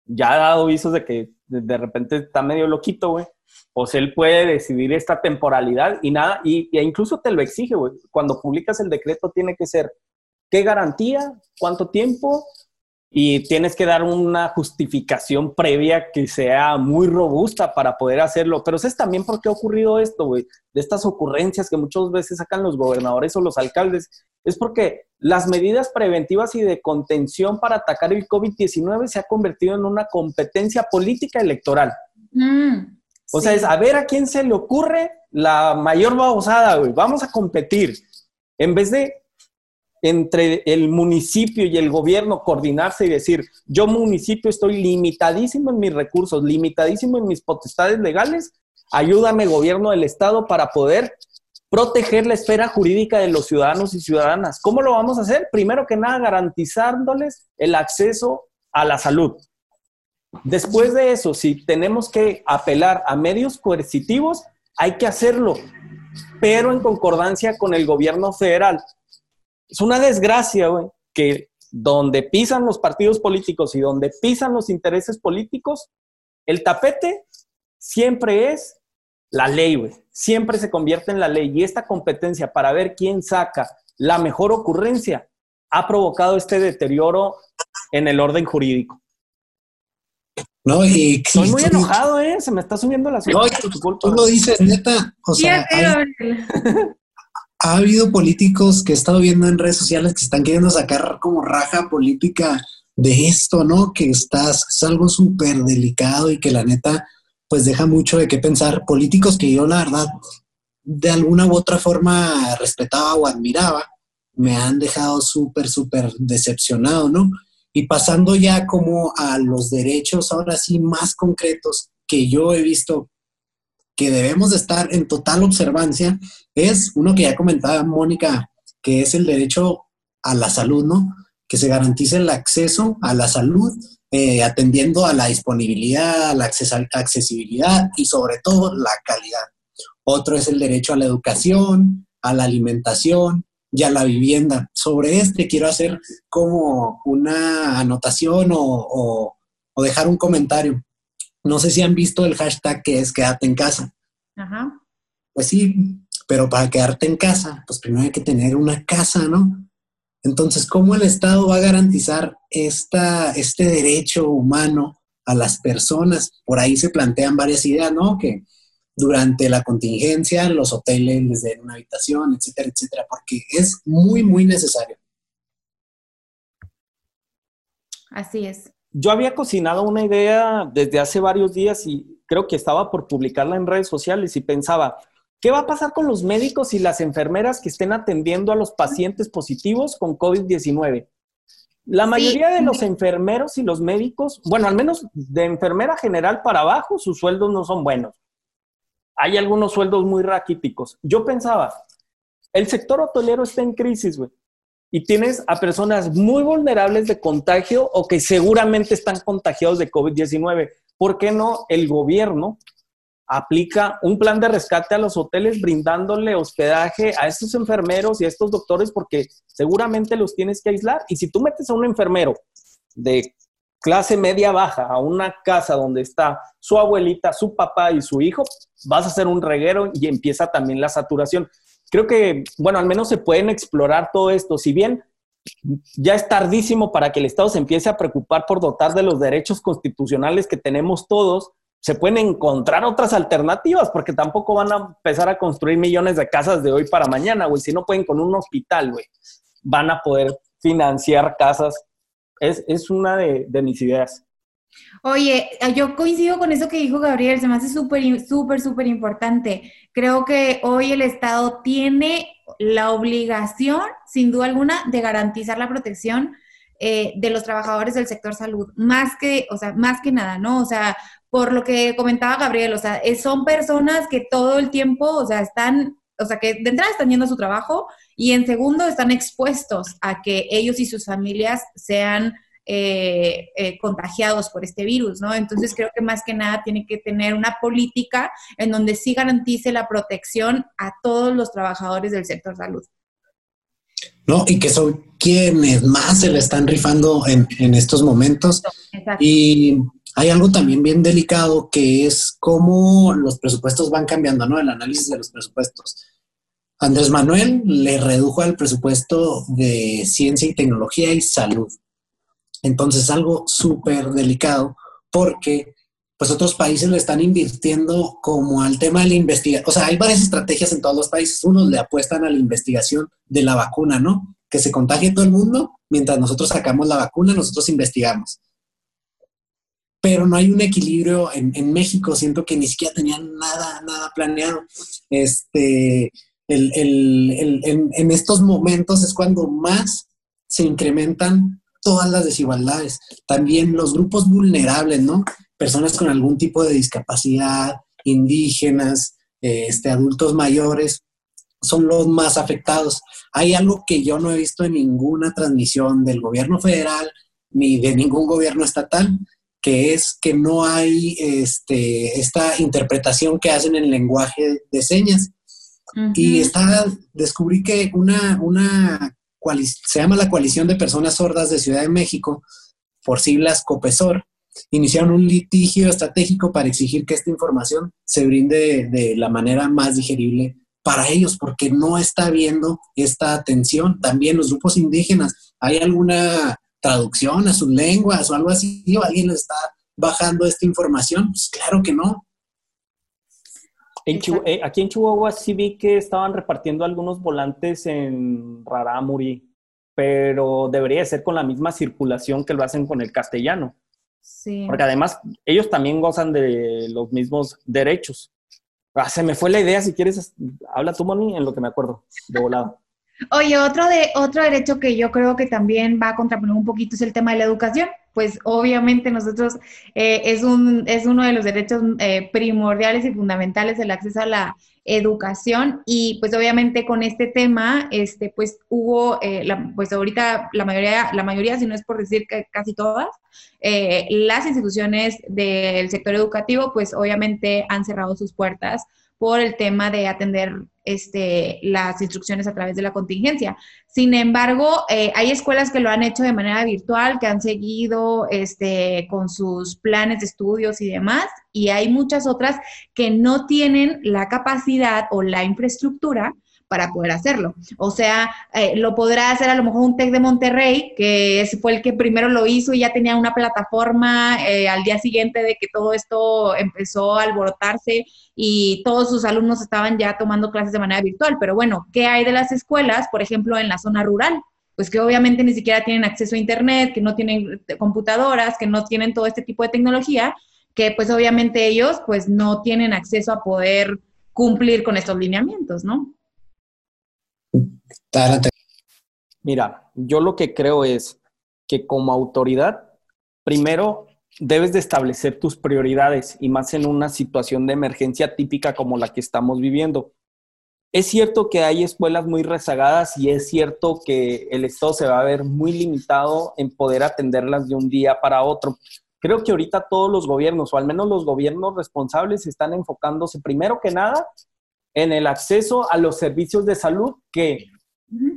Speaker 2: ya ha dado avisos de que de, repente está medio loquito, güey, pues él puede decidir esta temporalidad y nada, y, incluso te lo exige, güey. Cuando publicas el decreto tiene que ser qué garantía, cuánto tiempo, y tienes que dar una justificación previa que sea muy robusta para poder hacerlo. Pero ¿sabes también por qué ha ocurrido esto, güey? De estas ocurrencias que muchas veces sacan los gobernadores o los alcaldes. Es porque las medidas preventivas y de contención para atacar el COVID-19 se ha convertido en una competencia política electoral. Mm, o sea, es a ver a quién se le ocurre la mayor babosada, güey. Vamos a competir. En vez de entre el municipio y el gobierno coordinarse y decir, yo municipio estoy limitadísimo en mis recursos, limitadísimo en mis potestades legales, ayúdame gobierno del estado para poder proteger la esfera jurídica de los ciudadanos y ciudadanas. ¿Cómo lo vamos a hacer? Primero que nada, garantizándoles el acceso a la salud. Después de eso, si tenemos que apelar a medios coercitivos, hay que hacerlo, pero en concordancia con el gobierno federal. Es una desgracia, güey, que donde pisan los partidos políticos y donde pisan los intereses políticos, el tapete siempre es la ley, güey. Siempre se convierte en la ley. Y esta competencia para ver quién saca la mejor ocurrencia ha provocado este deterioro en el orden jurídico.
Speaker 1: No, y
Speaker 2: Estoy muy enojado, ¿eh? Se me está subiendo la
Speaker 1: No, tú, lo dices, neta. O sea, ha habido políticos que he estado viendo en redes sociales que están queriendo sacar como raja política de esto, ¿no? Que estás, es algo súper delicado y que la neta, pues deja mucho de qué pensar. Políticos que yo, la verdad, de alguna u otra forma respetaba o admiraba, me han dejado súper, súper decepcionado, ¿no? Y pasando ya como a los derechos ahora sí más concretos que yo he visto que debemos de estar en total observancia es uno que ya comentaba Mónica, que es el derecho a la salud, ¿no? Que se garantice el acceso a la salud, eh, atendiendo a la disponibilidad, a la accesibilidad y sobre todo la calidad. Otro es el derecho a la educación, a la alimentación y a la vivienda. Sobre este quiero hacer como una anotación o, o dejar un comentario. No sé si han visto el hashtag que es quédate en casa. Ajá. Pues sí, pero para quedarte en casa, pues primero hay que tener una casa, ¿no? Entonces, ¿cómo el Estado va a garantizar esta, este derecho humano a las personas? Por ahí se plantean varias ideas, ¿no? Que durante la contingencia los hoteles les den una habitación, etcétera, etcétera, porque es muy, muy necesario.
Speaker 3: Así es
Speaker 2: yo había cocinado una idea desde hace varios días y creo que estaba por publicarla en redes sociales y pensaba, ¿qué va a pasar con los médicos y las enfermeras que estén atendiendo a los pacientes positivos con COVID-19? La mayoría de los enfermeros y los médicos, bueno, al menos de enfermera general para abajo, sus sueldos no son buenos. Hay algunos sueldos muy raquíticos. Yo pensaba, el sector hotelero está en crisis, güey y tienes a personas muy vulnerables de contagio o que seguramente están contagiados de COVID-19. ¿Por qué no el gobierno aplica un plan de rescate a los hoteles brindándole hospedaje a estos enfermeros y a estos doctores porque seguramente los tienes que aislar? Y si tú metes a un enfermero de clase media baja a una casa donde está su abuelita, su papá y su hijo, vas a hacer un reguero y empieza también la saturación creo que, bueno, al menos se pueden explorar todo esto. Si bien ya es tardísimo para que el Estado se empiece a preocupar por dotar de los derechos constitucionales que tenemos todos, se pueden encontrar otras alternativas, porque tampoco van a empezar a construir millones de casas de hoy para mañana, güey. Si no pueden con un hospital, güey, van a poder financiar casas. Es, es una de, mis ideas.
Speaker 3: Oye, yo coincido con eso que dijo Gabriel, se me hace súper, súper, súper importante. Creo que hoy el Estado tiene la obligación, sin duda alguna, de garantizar la protección eh, de los trabajadores del sector salud, más que, o sea, más que nada, ¿no? O sea, por lo que comentaba Gabriel, o sea, son personas que todo el tiempo, o sea, están, o sea, que de entrada están yendo a su trabajo y en segundo están expuestos a que ellos y sus familias sean eh, eh, contagiados por este virus, ¿no? Entonces creo que más que nada tiene que tener una política en donde sí garantice la protección a todos los trabajadores del sector salud.
Speaker 1: No, y que son quienes más se le están rifando en, en estos momentos. Exacto. Y hay algo también bien delicado que es cómo los presupuestos van cambiando, ¿no? El análisis de los presupuestos. Andrés Manuel le redujo al presupuesto de ciencia y tecnología y salud. Entonces, algo súper delicado porque pues otros países le están invirtiendo como al tema de la investigación. O sea, hay varias estrategias en todos los países. Unos le apuestan a la investigación de la vacuna, ¿no? Que se contagie todo el mundo, mientras nosotros sacamos la vacuna, nosotros investigamos. Pero no hay un equilibrio en, México. Siento que ni siquiera tenían nada, nada planeado. Este, en estos momentos es cuando más se incrementan todas las desigualdades. También los grupos vulnerables, ¿no? Personas con algún tipo de discapacidad, indígenas, este, adultos mayores, son los más afectados. Hay algo que yo no he visto en ninguna transmisión del gobierno federal ni de ningún gobierno estatal, que es que no hay este, esta interpretación que hacen en el lenguaje de señas. Y está, descubrí que una, una se llama la Coalición de Personas Sordas de Ciudad de México, por siglas COPESOR, iniciaron un litigio estratégico para exigir que esta información se brinde de, la manera más digerible para ellos, porque no está habiendo esta atención. También los grupos indígenas, ¿hay alguna traducción a sus lenguas o algo así? ¿O alguien les está bajando esta información? Pues claro que no.
Speaker 2: Eh, aquí en Chihuahua sí vi que estaban repartiendo algunos volantes en Rarámuri, pero debería ser con la misma circulación que lo hacen con el castellano. Sí. Porque además ellos también gozan de los mismos derechos. Ah, se me fue la idea, si quieres, habla tú, Moni, en lo que me acuerdo, de volado.
Speaker 3: Oye, otro, de, otro derecho que yo creo que también va a contraponer un poquito es el tema de la educación. Pues obviamente nosotros eh, es, un, es uno de los derechos eh, primordiales y fundamentales el acceso a la educación y pues obviamente con este tema, este, pues hubo, eh, pues ahorita la mayoría, la mayoría, si no es por decir que casi todas, las instituciones del sector educativo pues obviamente han cerrado sus puertas por el tema de atender este, las instrucciones a través de la contingencia. Sin embargo, eh, hay escuelas que lo han hecho de manera virtual, que han seguido este, con sus planes de estudios y demás, y hay muchas otras que no tienen la capacidad o la infraestructura para poder hacerlo. O sea, eh, lo podrá hacer a lo mejor un TEC de Monterrey, que fue el que primero lo hizo y ya tenía una plataforma eh, al día siguiente de que todo esto empezó a alborotarse y todos sus alumnos estaban ya tomando clases de manera virtual. Pero bueno, ¿qué hay de las escuelas, por ejemplo, en la zona rural? Pues que obviamente ni siquiera tienen acceso a Internet, que no tienen computadoras, que no tienen todo este tipo de tecnología, que pues obviamente ellos pues no tienen acceso a poder cumplir con estos lineamientos, ¿no?
Speaker 2: Mira, yo lo que creo es que como autoridad, primero debes de establecer tus prioridades y más en una situación de emergencia típica como la que estamos viviendo. Es cierto que hay escuelas muy rezagadas y es cierto que el Estado se va a ver muy limitado en poder atenderlas de un día para otro. Creo que ahorita todos los gobiernos, o al menos los gobiernos responsables, están enfocándose primero que nada en el acceso a los servicios de salud que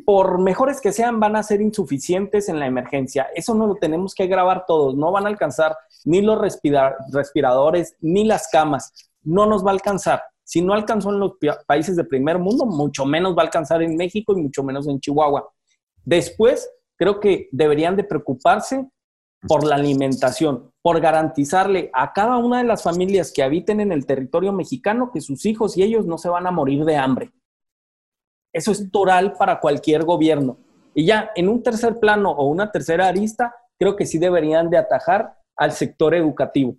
Speaker 2: por mejores que sean, van a ser insuficientes en la emergencia. Eso no lo tenemos que grabar todos. No van a alcanzar ni los respiradores, ni las camas. No nos va a alcanzar. Si no alcanzó en los países de primer mundo, mucho menos va a alcanzar en México y mucho menos en Chihuahua. Después, creo que deberían de preocuparse por la alimentación, por garantizarle a cada una de las familias que habiten en el territorio mexicano que sus hijos y ellos no se van a morir de hambre. Eso es toral para cualquier gobierno. Y ya en un tercer plano o una tercera arista, creo que sí deberían de atajar al sector educativo.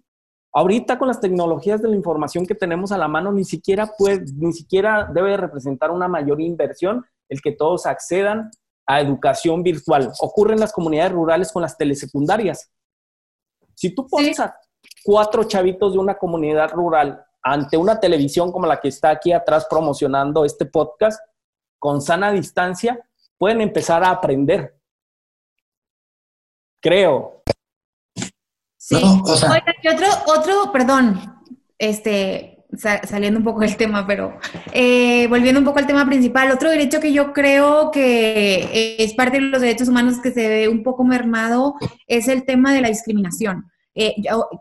Speaker 2: Ahorita con las tecnologías de la información que tenemos a la mano, ni siquiera, puede, ni siquiera debe representar una mayor inversión el que todos accedan a educación virtual. Ocurre en las comunidades rurales con las telesecundarias. Si tú pones a cuatro chavitos de una comunidad rural ante una televisión como la que está aquí atrás promocionando este podcast, con sana distancia, pueden empezar a aprender. Creo.
Speaker 3: Sí. otro, otro, perdón, este, saliendo un poco del tema, pero eh, volviendo un poco al tema principal, otro derecho que yo creo que es parte de los derechos humanos que se ve un poco mermado es el tema de la discriminación. Eh,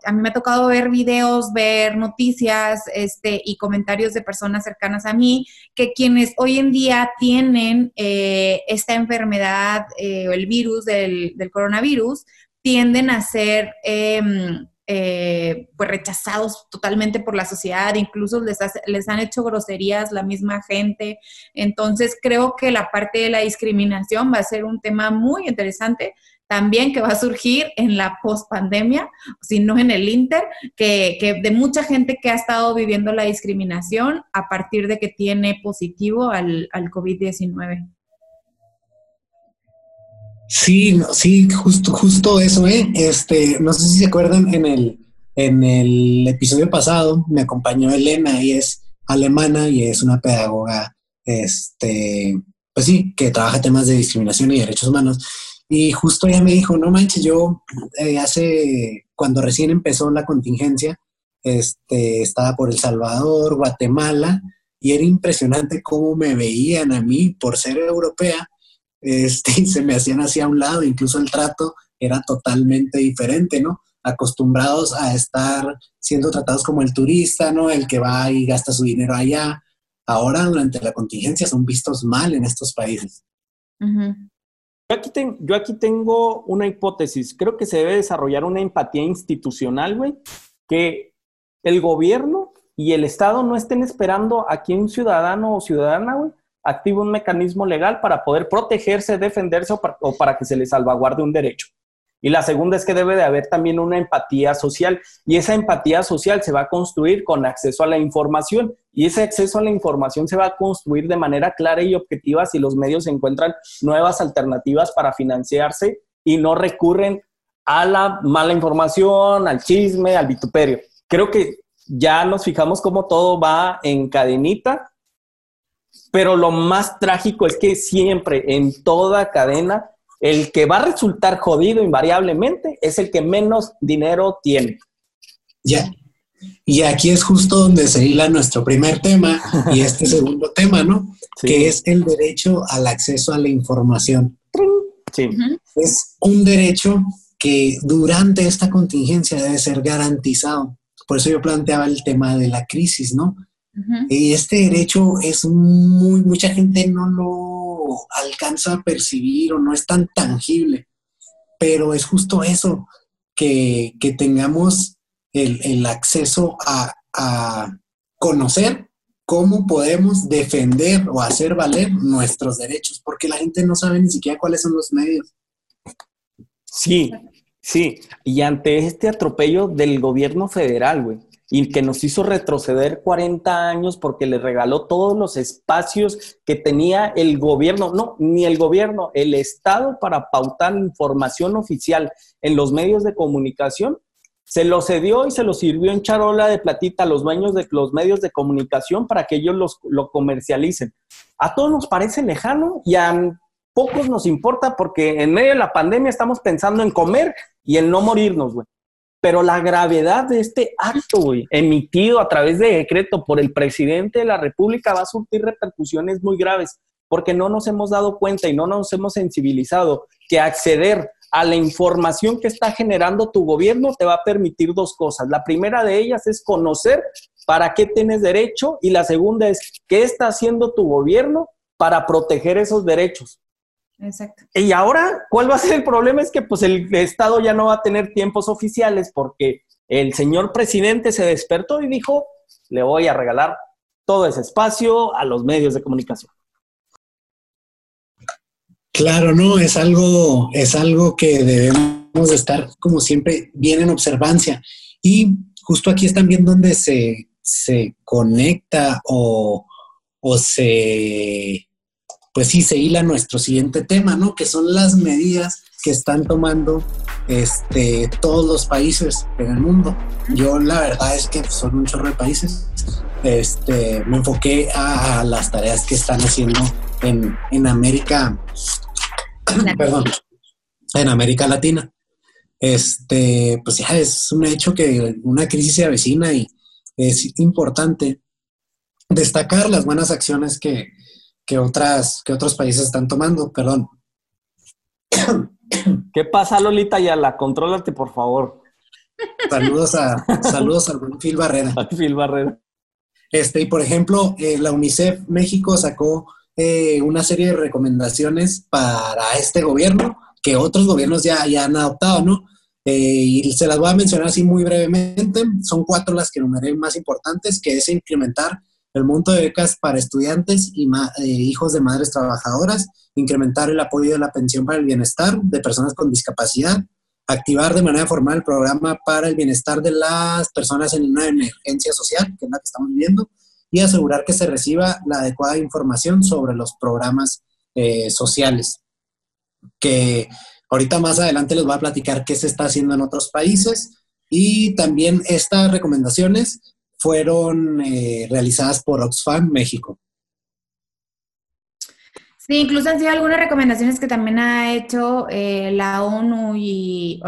Speaker 3: a mí me ha tocado ver videos, ver noticias este, y comentarios de personas cercanas a mí que quienes hoy en día tienen eh, esta enfermedad eh, o el virus del, coronavirus tienden a ser em, pues rechazados totalmente por la sociedad, incluso les, les han hecho groserías la misma gente. Entonces creo que la parte de la discriminación va a ser un tema muy interesante también que va a surgir en la pospandemia, si no en el inter, que, de mucha gente que ha estado viviendo la discriminación a partir de que tiene positivo al, COVID-19.
Speaker 1: Sí, sí, justo, justo eso, ¿eh? Este, no sé si se acuerdan en el, en el episodio pasado me acompañó Elena y es alemana y es una pedagoga, este, pues sí, que trabaja temas de discriminación y derechos humanos Y justo ella me dijo, no manches, yo eh, hace, cuando recién empezó la contingencia, este, estaba por El Salvador, Guatemala, y era impresionante cómo me veían a mí por ser europea, este, y se me hacían hacia un lado, incluso el trato era totalmente diferente, ¿no? Acostumbrados a estar siendo tratados como el turista, ¿no? El que va y gasta su dinero allá. Ahora, durante la contingencia, son vistos mal en estos países.
Speaker 2: yo, aquí yo aquí tengo una hipótesis. Creo que se debe desarrollar una empatía institucional, güey, que el gobierno y el Estado no estén esperando a que un ciudadano o ciudadana, güey, active un mecanismo legal para poder protegerse, defenderse o para que se le salvaguarde un derecho. Y la segunda es que debe de haber también una empatía social y esa empatía social se va a construir con acceso a la información y ese acceso a la información se va a construir de manera clara y objetiva si los medios encuentran nuevas alternativas para financiarse y no recurren a la mala información, al chisme, al vituperio. Creo que ya nos fijamos cómo todo va en cadenita, pero lo más trágico es que siempre en toda cadena el que va a resultar jodido invariablemente es el que menos dinero tiene.
Speaker 1: Ya. Y aquí es justo donde se hila nuestro primer tema y este segundo tema, ¿no? Que es el derecho al acceso a la información. Sí. Es un derecho que durante esta contingencia debe ser garantizado. Por eso yo planteaba el tema de la crisis, ¿no? Y este derecho es muy, mucha gente no lo alcanza a percibir o no es tan tangible, pero es justo eso, que, tengamos el, acceso a, a, conocer cómo podemos defender o hacer valer nuestros derechos, porque la gente no sabe ni siquiera cuáles son los medios.
Speaker 2: Sí, sí, y ante este atropello del gobierno federal, güey, y que nos hizo retroceder 40 años porque le regaló todos los espacios que tenía el gobierno, no, ni el gobierno, el Estado para pautar información oficial en los medios de comunicación, se lo cedió y se lo sirvió en charola de platita a los dueños de los medios de comunicación para que ellos los, lo comercialicen. A todos nos parece lejano y a pocos nos importa porque en medio de la pandemia estamos pensando en comer y en no morirnos, güey. Pero la gravedad de este acto, emitido a través de decreto por el presidente de la República va a surtir repercusiones muy graves, porque no nos hemos dado cuenta y no nos hemos sensibilizado que acceder a la información que está generando tu gobierno te va a permitir dos cosas. La primera de ellas es conocer para qué tienes derecho y la segunda es qué está haciendo tu gobierno para proteger esos derechos. Exacto. Y ahora, ¿cuál va a ser el problema? Es que pues el Estado ya no va a tener tiempos oficiales porque el señor presidente se despertó y dijo, le voy a regalar todo ese espacio a los medios de comunicación.
Speaker 1: Claro, no, es algo, es algo que debemos estar como siempre bien en observancia. Y justo aquí es también donde se, se conecta o, o se pues sí se hila nuestro siguiente tema, ¿no? Que son las medidas que están tomando este, todos los países en el mundo. Yo la verdad es que son un chorro de países. Este, me enfoqué a, las tareas que están haciendo en, en América, perdón, en América Latina. Este, pues ya es un hecho que una crisis se avecina y es importante destacar las buenas acciones que, que, otras, que otros países están tomando. Perdón.
Speaker 2: ¿Qué pasa, Lolita la Contrólate, por favor.
Speaker 1: Saludos a saludos al buen Phil Barrera.
Speaker 2: Phil Barrera.
Speaker 1: Este, y por ejemplo, eh, la UNICEF México sacó eh, una serie de recomendaciones para este gobierno que otros gobiernos ya, ya han adoptado, ¿no? Eh, y se las voy a mencionar así muy brevemente. Son cuatro las que enumeré más importantes, que es incrementar el monto de becas para estudiantes y eh, hijos de madres trabajadoras, incrementar el apoyo de la pensión para el bienestar de personas con discapacidad, activar de manera formal el programa para el bienestar de las personas en una emergencia social, que es la que estamos viviendo, y asegurar que se reciba la adecuada información sobre los programas eh, sociales. Que ahorita más adelante les voy a platicar qué se está haciendo en otros países y también estas recomendaciones fueron eh, realizadas por Oxfam México.
Speaker 3: Sí, incluso han sido algunas recomendaciones que también ha hecho eh, la ONU y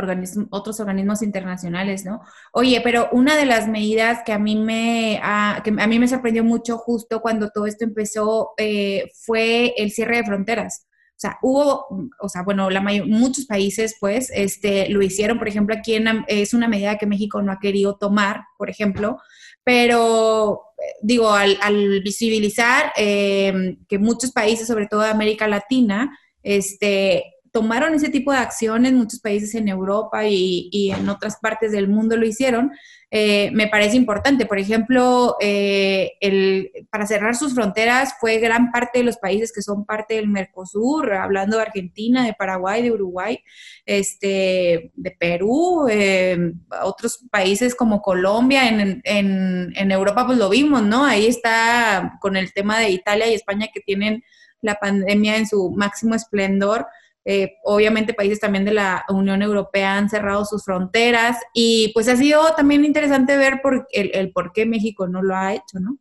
Speaker 3: otros organismos internacionales, ¿no? Oye, pero una de las medidas que a mí me, que a mí me sorprendió mucho justo cuando todo esto empezó eh, fue el cierre de fronteras. O sea, hubo, o sea, bueno, la muchos países, pues, este, lo hicieron. Por ejemplo, aquí es una medida que México no ha querido tomar, por ejemplo, pero digo, al, visibilizar eh, que muchos países, sobre todo de América Latina, este, tomaron ese tipo de acciones, muchos países en Europa y, en otras partes del mundo lo hicieron, eh, me parece importante. Por ejemplo, eh, el, para cerrar sus fronteras fue gran parte de los países que son parte del Mercosur, hablando de Argentina, de Paraguay, de Uruguay, este, de Perú, eh, otros países como Colombia, en, en, en Europa pues lo vimos, ¿no? Ahí está con el tema de Italia y España que tienen la pandemia en su máximo esplendor. Eh, obviamente países también de la Unión Europea han cerrado sus fronteras y pues ha sido también interesante ver por el, por qué México no lo ha hecho, ¿no?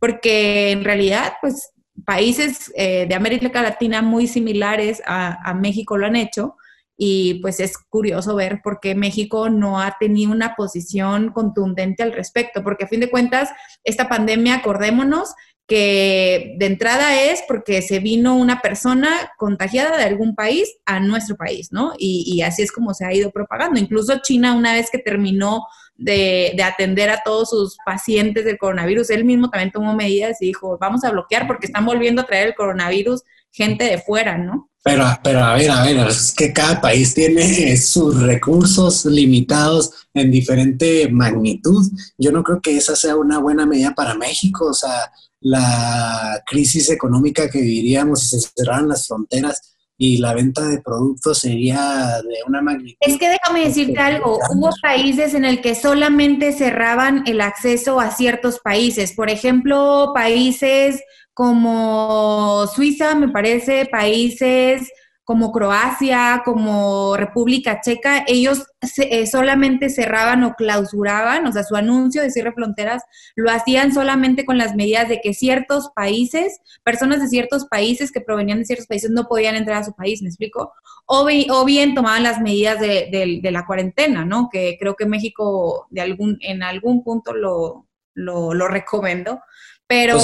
Speaker 3: Porque en realidad, pues países eh, de América Latina muy similares a, a, México lo han hecho y pues es curioso ver por qué México no ha tenido una posición contundente al respecto, porque a fin de cuentas, esta pandemia, acordémonos, que de entrada es porque se vino una persona contagiada de algún país a nuestro país, ¿no? Y, así es como se ha ido propagando. Incluso China, una vez que terminó de, atender a todos sus pacientes del coronavirus, él mismo también tomó medidas y dijo, vamos a bloquear porque están volviendo a traer el coronavirus gente de fuera, ¿no?
Speaker 1: Pero, pero a ver, a ver, es que cada país tiene sus recursos limitados en diferente magnitud. Yo no creo que esa sea una buena medida para México. O sea, la crisis económica que viviríamos si se cerraran las fronteras y la venta de productos sería de una magnitud.
Speaker 3: Es que déjame decirte algo, hubo países en el que solamente cerraban el acceso a ciertos países, por ejemplo, países como Suiza, me parece, países como Croacia, como República Checa, ellos eh, solamente cerraban o clausuraban, o sea, su anuncio de cierre de fronteras lo hacían solamente con las medidas de que ciertos países, personas de ciertos países que provenían de ciertos países no podían entrar a su país, ¿me explico? O, o bien tomaban las medidas de, la cuarentena, ¿no? Que creo que México de algún, en algún punto lo, lo, lo recomendó. Pero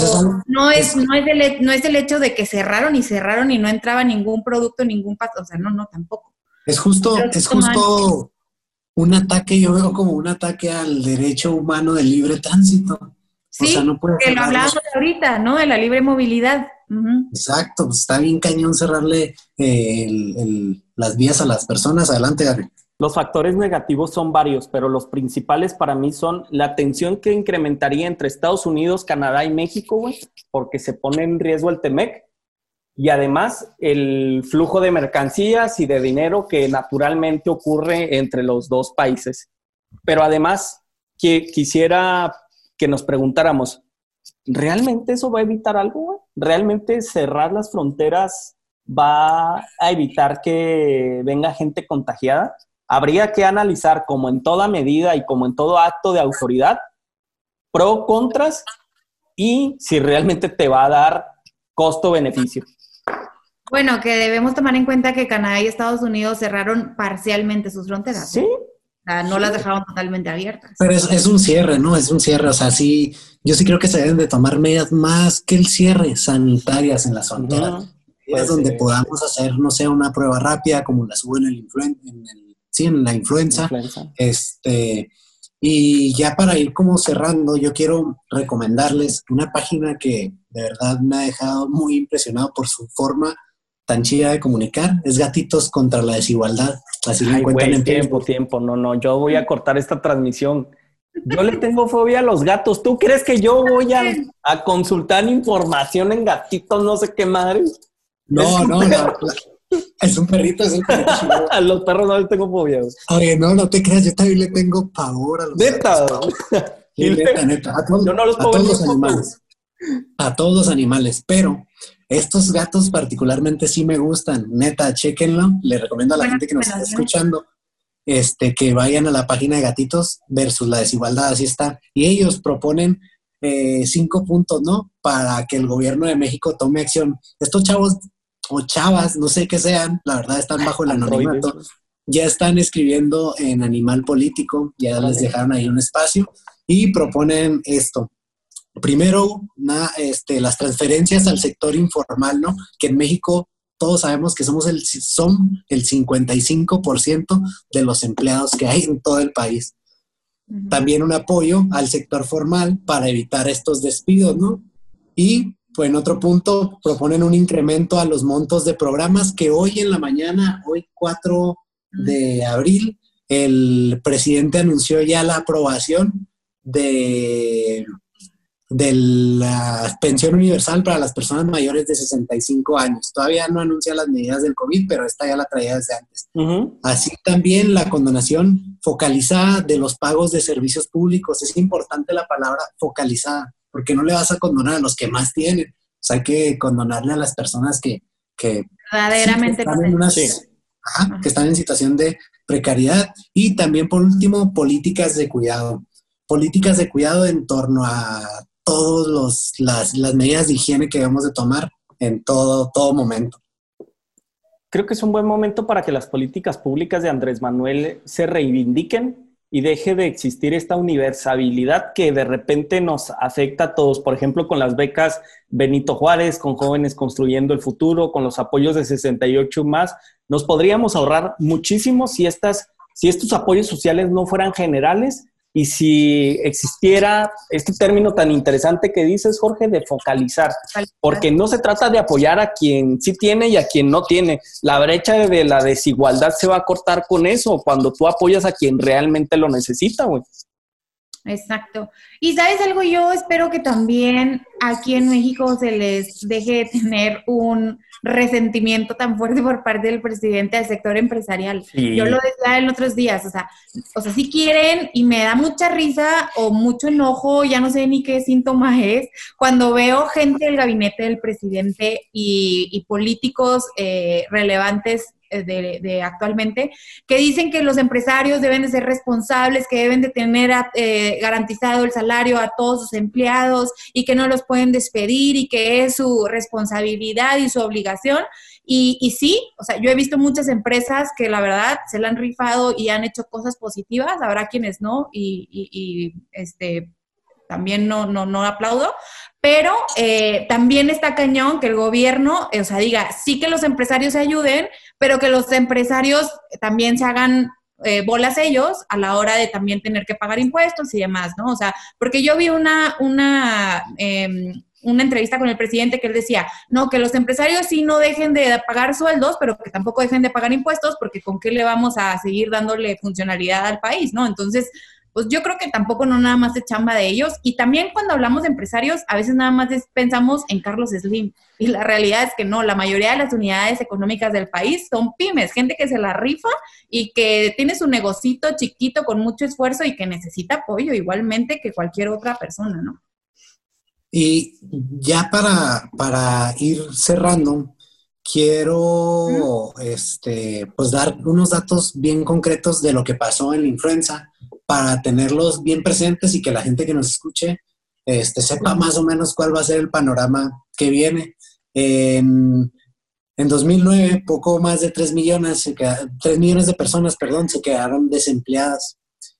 Speaker 3: no, es, no, es el, no es el hecho de que cerraron y cerraron y no entraba ningún producto, ningún paso, o sea, no, no, tampoco.
Speaker 1: Es justo, es justo un ataque, yo veo como un ataque al derecho humano de libre tránsito.
Speaker 3: Sí, o no que lo hablábamos ahorita, ¿no? De la libre movilidad.
Speaker 1: Exacto, pues está bien cañón cerrarle las vías a las personas. Adelante, Gary.
Speaker 2: Los factores negativos son varios, pero los principales para mí son la tensión que incrementaría entre Estados Unidos, Canadá y México, güey, porque se pone en riesgo el TEMEC. Y además el flujo de mercancías y de dinero que naturalmente ocurre entre los dos países. Pero además que quisiera que nos preguntáramos, ¿realmente eso va a evitar algo? ¿Realmente cerrar las fronteras va a evitar que venga gente contagiada? Habría que analizar como en toda medida y como en todo acto de autoridad, pro, contras y si realmente te va a dar costo-beneficio.
Speaker 3: Bueno, que debemos tomar en cuenta que Canadá y Estados Unidos cerraron parcialmente sus fronteras.
Speaker 2: Sí.
Speaker 3: O sea, no las dejaron totalmente abiertas.
Speaker 1: Pero es, un cierre, ¿no? Es un cierre. O sea, sí, yo sí creo que se deben de tomar medidas más que el cierre sanitarias en las fronteras. es donde podamos hacer, no sé, una prueba rápida como la suben en el, en el sí, en la influenza. Este, y ya para ir como cerrando, yo quiero recomendarles una página que de verdad me ha dejado muy impresionado por su forma tan chida de comunicar. Es Gatitos contra la Desigualdad. Así
Speaker 2: lo encuentran en tiempo, tiempo. No, no, yo voy a cortar esta transmisión. Yo le tengo fobia a los gatos. ¿Tú crees que yo voy a, a consultar información en gatitos, no sé qué madre?
Speaker 1: No, no, no. Es un perrito, es un perrito
Speaker 2: A los perros no les tengo fobia.
Speaker 1: Oye, no, no te creas, yo también le tengo pavor a los
Speaker 2: ¿Neta?
Speaker 1: neta, neta. A todos, los animales. A todos los animales, pero estos gatos particularmente sí me gustan. Neta, chequenlo. Le recomiendo a la gente que nos está escuchando este, que vayan a la página de gatitos versus la desigualdad, así está. Y ellos proponen eh, cinco puntos, ¿no? Para que el gobierno de México tome acción. Estos chavos o chavas, no sé qué sean, la verdad están bajo el anonimato, ya están escribiendo en Animal Político, ya les dejaron ahí un espacio y proponen esto. Primero, este, las transferencias al sector informal, ¿no? Que en México todos sabemos que somos el, son el 55% de los empleados que hay en todo el país. También un apoyo al sector formal para evitar estos despidos, ¿no? Y pues en otro punto proponen un incremento a los montos de programas que hoy en la mañana, hoy 4 de abril, el presidente anunció ya la aprobación de de la pensión universal para las personas mayores de 65 años. Todavía no anuncia las medidas del COVID, pero esta ya la traía desde antes. Así también la condonación focalizada de los pagos de servicios públicos. Es importante la palabra focalizada, porque no le vas a condonar a los que más tienen. O sea, hay que condonarle a las personas que, que,
Speaker 3: verdaderamente
Speaker 1: están, en que están en situación de precariedad. Y también, por último, políticas de cuidado políticas de cuidado en torno a todas las, las medidas de higiene que debemos de tomar en todo, todo momento.
Speaker 2: Creo que es un buen momento para que las políticas públicas de Andrés Manuel se reivindiquen y deje de existir esta universabilidad que de repente nos afecta a todos. Por ejemplo, con las becas Benito Juárez, con jóvenes construyendo el futuro, con los apoyos de 68 más, nos podríamos ahorrar muchísimo si, estas, si estos apoyos sociales no fueran generales y si existiera este término tan interesante que dices, Jorge, de focalizar, porque no se trata de apoyar a quien sí tiene y a quien no tiene. La brecha de la desigualdad se va a cortar con eso, cuando tú apoyas a quien realmente lo necesita, güey.
Speaker 3: Exacto. Y sabes algo, yo espero que también aquí en México se les deje de tener un resentimiento tan fuerte por parte del presidente del sector empresarial. Yo lo decía en otros días, o sea, o sea, si quieren y me da mucha risa o mucho enojo, ya no sé ni qué síntoma es, cuando veo gente del gabinete del presidente y, políticos eh, relevantes eh, de, actualmente, que dicen que los empresarios deben de ser responsables, que deben de tener eh, garantizado el salario a todos sus empleados y que no los pueden despedir y que es su responsabilidad y su obligación. Y, y sí, o sea, yo he visto muchas empresas que la verdad se la han rifado y han hecho cosas positivas, habrá quienes no, y, y este, también no, no, no aplaudo, pero eh, también está cañón que el gobierno, o sea, diga, sí que los empresarios se ayuden, pero que los empresarios también se hagan eh, bolas ellos a la hora de también tener que pagar impuestos y demás, ¿no? O sea, porque yo vi una, una, em, una entrevista con el presidente que él decía, no, que los empresarios sí no dejen de pagar sueldos, pero que tampoco dejen de pagar impuestos, porque con qué le vamos a seguir dándole funcionalidad al país, ¿no? Entonces, pues yo creo que tampoco no nada más de chamba de ellos. Y también cuando hablamos de empresarios, a veces nada más pensamos en Carlos Slim. Y la realidad es que no, la mayoría de las unidades económicas del país son pymes, gente que se la rifa y que tiene su negocito chiquito con mucho esfuerzo y que necesita apoyo igualmente que cualquier otra persona, ¿no?
Speaker 1: Y ya para, para ir cerrando, quiero este, pues dar unos datos bien concretos de lo que pasó en la influenza para tenerlos bien presentes y que la gente que nos escuche este, sepa más o menos cuál va a ser el panorama que viene. En, 2009, poco más de 3 millones, 3 millones de personas perdón, se quedaron desempleadas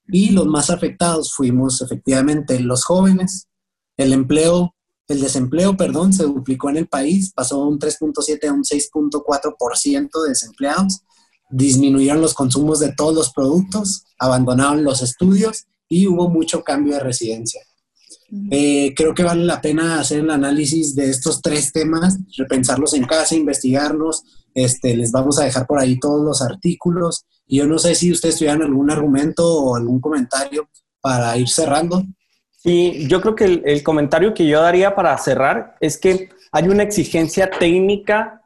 Speaker 1: y los más afectados fuimos efectivamente los jóvenes. El empleo, el desempleo, perdón, se duplicó en el país, pasó de un 3.7 a un 6.4% de desempleados disminuyeron los consumos de todos los productos, abandonaron los estudios y hubo mucho cambio de residencia. Eh, creo que vale la pena hacer el análisis de estos tres temas, repensarlos en casa, investigarlos. Este, les vamos a dejar por ahí todos los artículos. Y yo no sé si ustedes tuvieran algún argumento o algún comentario para ir cerrando.
Speaker 2: Sí, yo creo que el, el comentario que yo daría para cerrar es que hay una exigencia técnica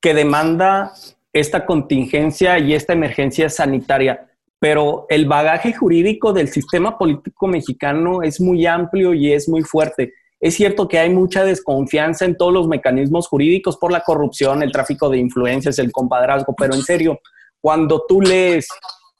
Speaker 2: que demanda esta contingencia y esta emergencia sanitaria, pero el bagaje jurídico del sistema político mexicano es muy amplio y es muy fuerte. Es cierto que hay mucha desconfianza en todos los mecanismos jurídicos por la corrupción, el tráfico de influencias, el compadrazgo, pero en serio, cuando tú lees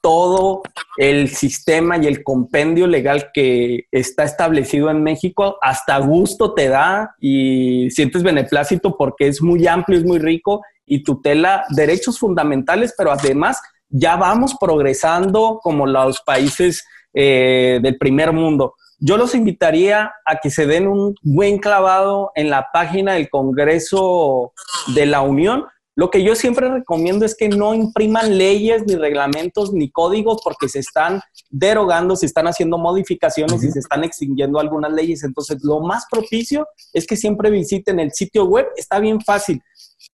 Speaker 2: todo el sistema y el compendio legal que está establecido en México, hasta gusto te da y sientes beneplácito porque es muy amplio, es muy rico y tutela derechos fundamentales, pero además ya vamos progresando como los países eh, del primer mundo. Yo los invitaría a que se den un buen clavado en la página del Congreso de la Unión, lo que yo siempre recomiendo es que no impriman leyes, ni reglamentos, ni códigos, porque se están derogando, se están haciendo modificaciones y se están extinguiendo algunas leyes. Entonces, lo más propicio es que siempre visiten el sitio web. Está bien fácil.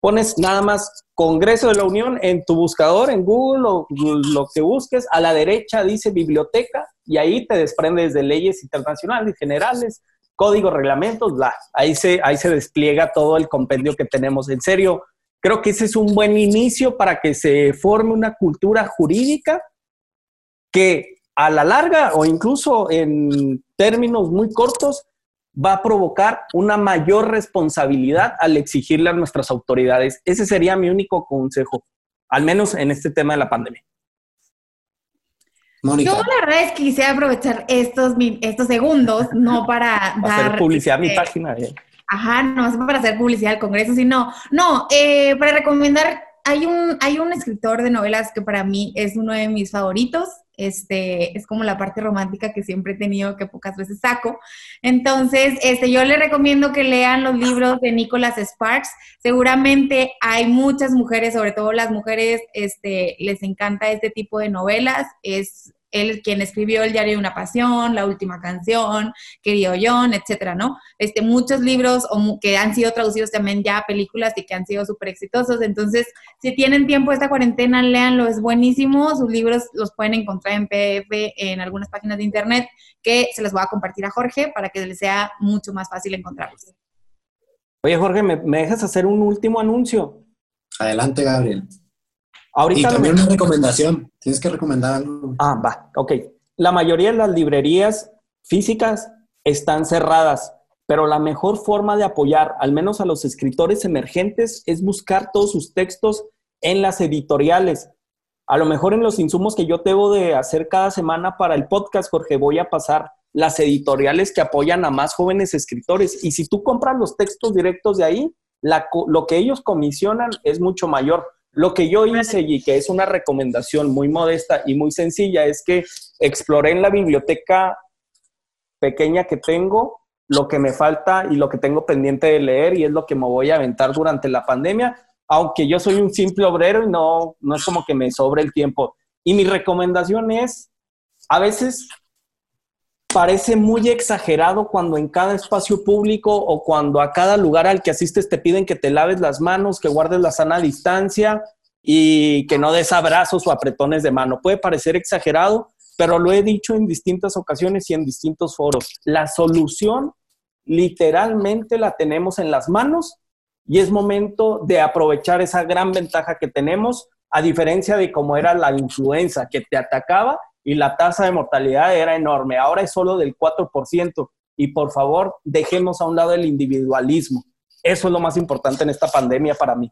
Speaker 2: Pones nada más Congreso de la Unión en tu buscador, en Google o lo que busques. A la derecha dice biblioteca y ahí te desprendes de leyes internacionales, generales, códigos, reglamentos, bla. Ahí se, ahí se despliega todo el compendio que tenemos. En serio, Creo que ese es un buen inicio para que se forme una cultura jurídica que a la larga o incluso en términos muy cortos va a provocar una mayor responsabilidad al exigirle a nuestras autoridades. Ese sería mi único consejo, al menos en este tema de la pandemia.
Speaker 3: Mónica. Yo la verdad es que quisiera aprovechar estos, estos segundos, no para
Speaker 2: dar... Hacer publicidad a mi este, página. Eh.
Speaker 3: Ajá, no es para hacer publicidad al Congreso, sino, no, eh, para recomendar, hay un, hay un escritor de novelas que para mí es uno de mis favoritos, este, es como la parte romántica que siempre he tenido que pocas veces saco. Entonces, este, yo le recomiendo que lean los libros de Nicholas Sparks. Seguramente hay muchas mujeres, sobre todo las mujeres, este, les encanta este tipo de novelas. Es él quien escribió El diario de una pasión, La última canción, Querido John, etcétera, ¿no? Este, muchos libros que han sido traducidos también ya a películas y que han sido súper exitosos. Entonces, si tienen tiempo esta cuarentena, léanlo, es buenísimo. Sus libros los pueden encontrar en PDF en algunas páginas de internet que se los voy a compartir a Jorge para que les sea mucho más fácil encontrarlos.
Speaker 2: Oye, Jorge, ¿me, me dejas hacer un último anuncio?
Speaker 1: Adelante, Gabriel y también una recomendación. Tienes que recomendar algo.
Speaker 2: Ah, va, ok. La mayoría de las librerías físicas están cerradas, pero la mejor forma de apoyar, al menos a los escritores emergentes, es buscar todos sus textos en las editoriales. A lo mejor en los insumos que yo tengo de hacer cada semana para el podcast, Jorge, voy a pasar las editoriales que apoyan a más jóvenes escritores. Y si tú compras los textos directos de ahí, lo que ellos comisionan es mucho mayor. Lo que yo hice y que es una recomendación muy modesta y muy sencilla es que exploré en la biblioteca pequeña que tengo lo que me falta y lo que tengo pendiente de leer y es lo que me voy a aventar durante la pandemia, aunque yo soy un simple obrero y no, no es como que me sobre el tiempo. Y mi recomendación es, a veces parece muy exagerado cuando en cada espacio público o cuando a cada lugar al que asistes te piden que te laves las manos, que guardes la sana distancia y que no des abrazos o apretones de mano. Puede parecer exagerado, pero lo he dicho en distintas ocasiones y en distintos foros. La solución literalmente la tenemos en las manos y es momento de aprovechar esa gran ventaja que tenemos, a diferencia de cómo era la influenza que te atacaba y la tasa de mortalidad era enorme. Ahora es solo del 4%. Y por favor, dejemos a un lado el individualismo. Eso es lo más importante en esta pandemia para mí.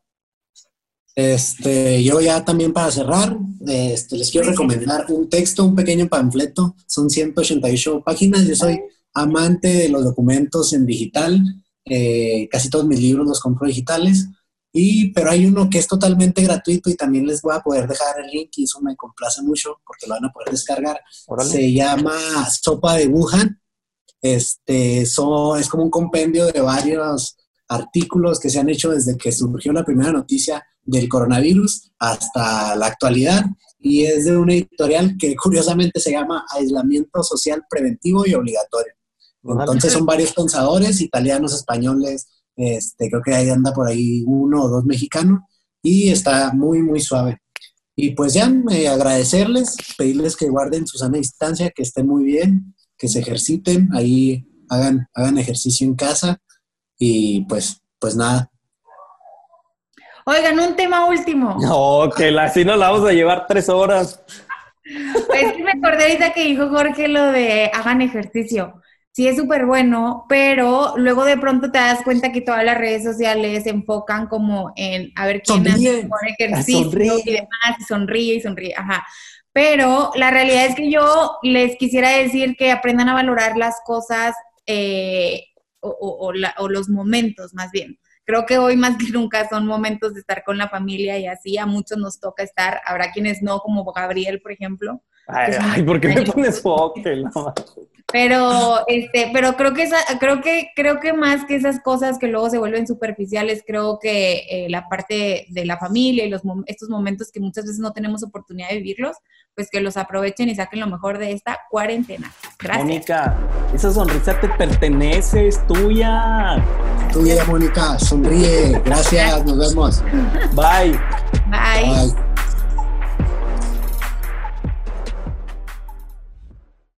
Speaker 1: Este, yo ya también para cerrar, este, les quiero recomendar un texto, un pequeño panfleto. Son 188 páginas. Yo soy amante de los documentos en digital. Eh, casi todos mis libros los compro digitales. Y, pero hay uno que es totalmente gratuito y también les voy a poder dejar el link y eso me complace mucho porque lo van a poder descargar. Se llama Sopa de Wuhan. Este, es como un compendio de varios artículos que se han hecho desde que surgió la primera noticia del coronavirus hasta la actualidad y es de una editorial que curiosamente se llama Aislamiento Social Preventivo y Obligatorio. Entonces son varios pensadores italianos, españoles, este, creo que ahí anda por ahí uno o dos mexicanos y está muy, muy suave. Y pues ya, eh, agradecerles, pedirles que guarden su sana distancia, que estén muy bien, que se ejerciten, ahí hagan, hagan ejercicio en casa y pues, pues nada.
Speaker 3: Oigan, un tema último.
Speaker 2: No, que así nos la vamos a llevar tres horas.
Speaker 3: Pues que me acordé ahorita que dijo Jorge lo de hagan ejercicio sí es súper bueno, pero luego de pronto te das cuenta que todas las redes sociales se enfocan como en a ver quién hace mejor ejercicio y demás, y sonríe y sonríe, ajá. Pero la realidad es que yo les quisiera decir que aprendan a valorar las cosas eh, o, o, los momentos más bien. Creo que hoy más que nunca son momentos de estar con la familia y así a muchos nos toca estar. Habrá quienes no, como Gabriel, por ejemplo.
Speaker 2: Ay, ¿por qué me pones foque?
Speaker 3: Pero, este, pero creo que esa, creo que, creo que más que esas cosas que luego se vuelven superficiales, creo que eh, la parte de la familia y los estos momentos que muchas veces no tenemos oportunidad de vivirlos, pues que los aprovechen y saquen lo mejor de esta cuarentena. Gracias.
Speaker 2: Mónica, esa sonrisa te pertenece, es tuya.
Speaker 1: Tuya, Mónica, sonríe. Gracias, nos vemos.
Speaker 2: Bye.
Speaker 3: Bye. Bye.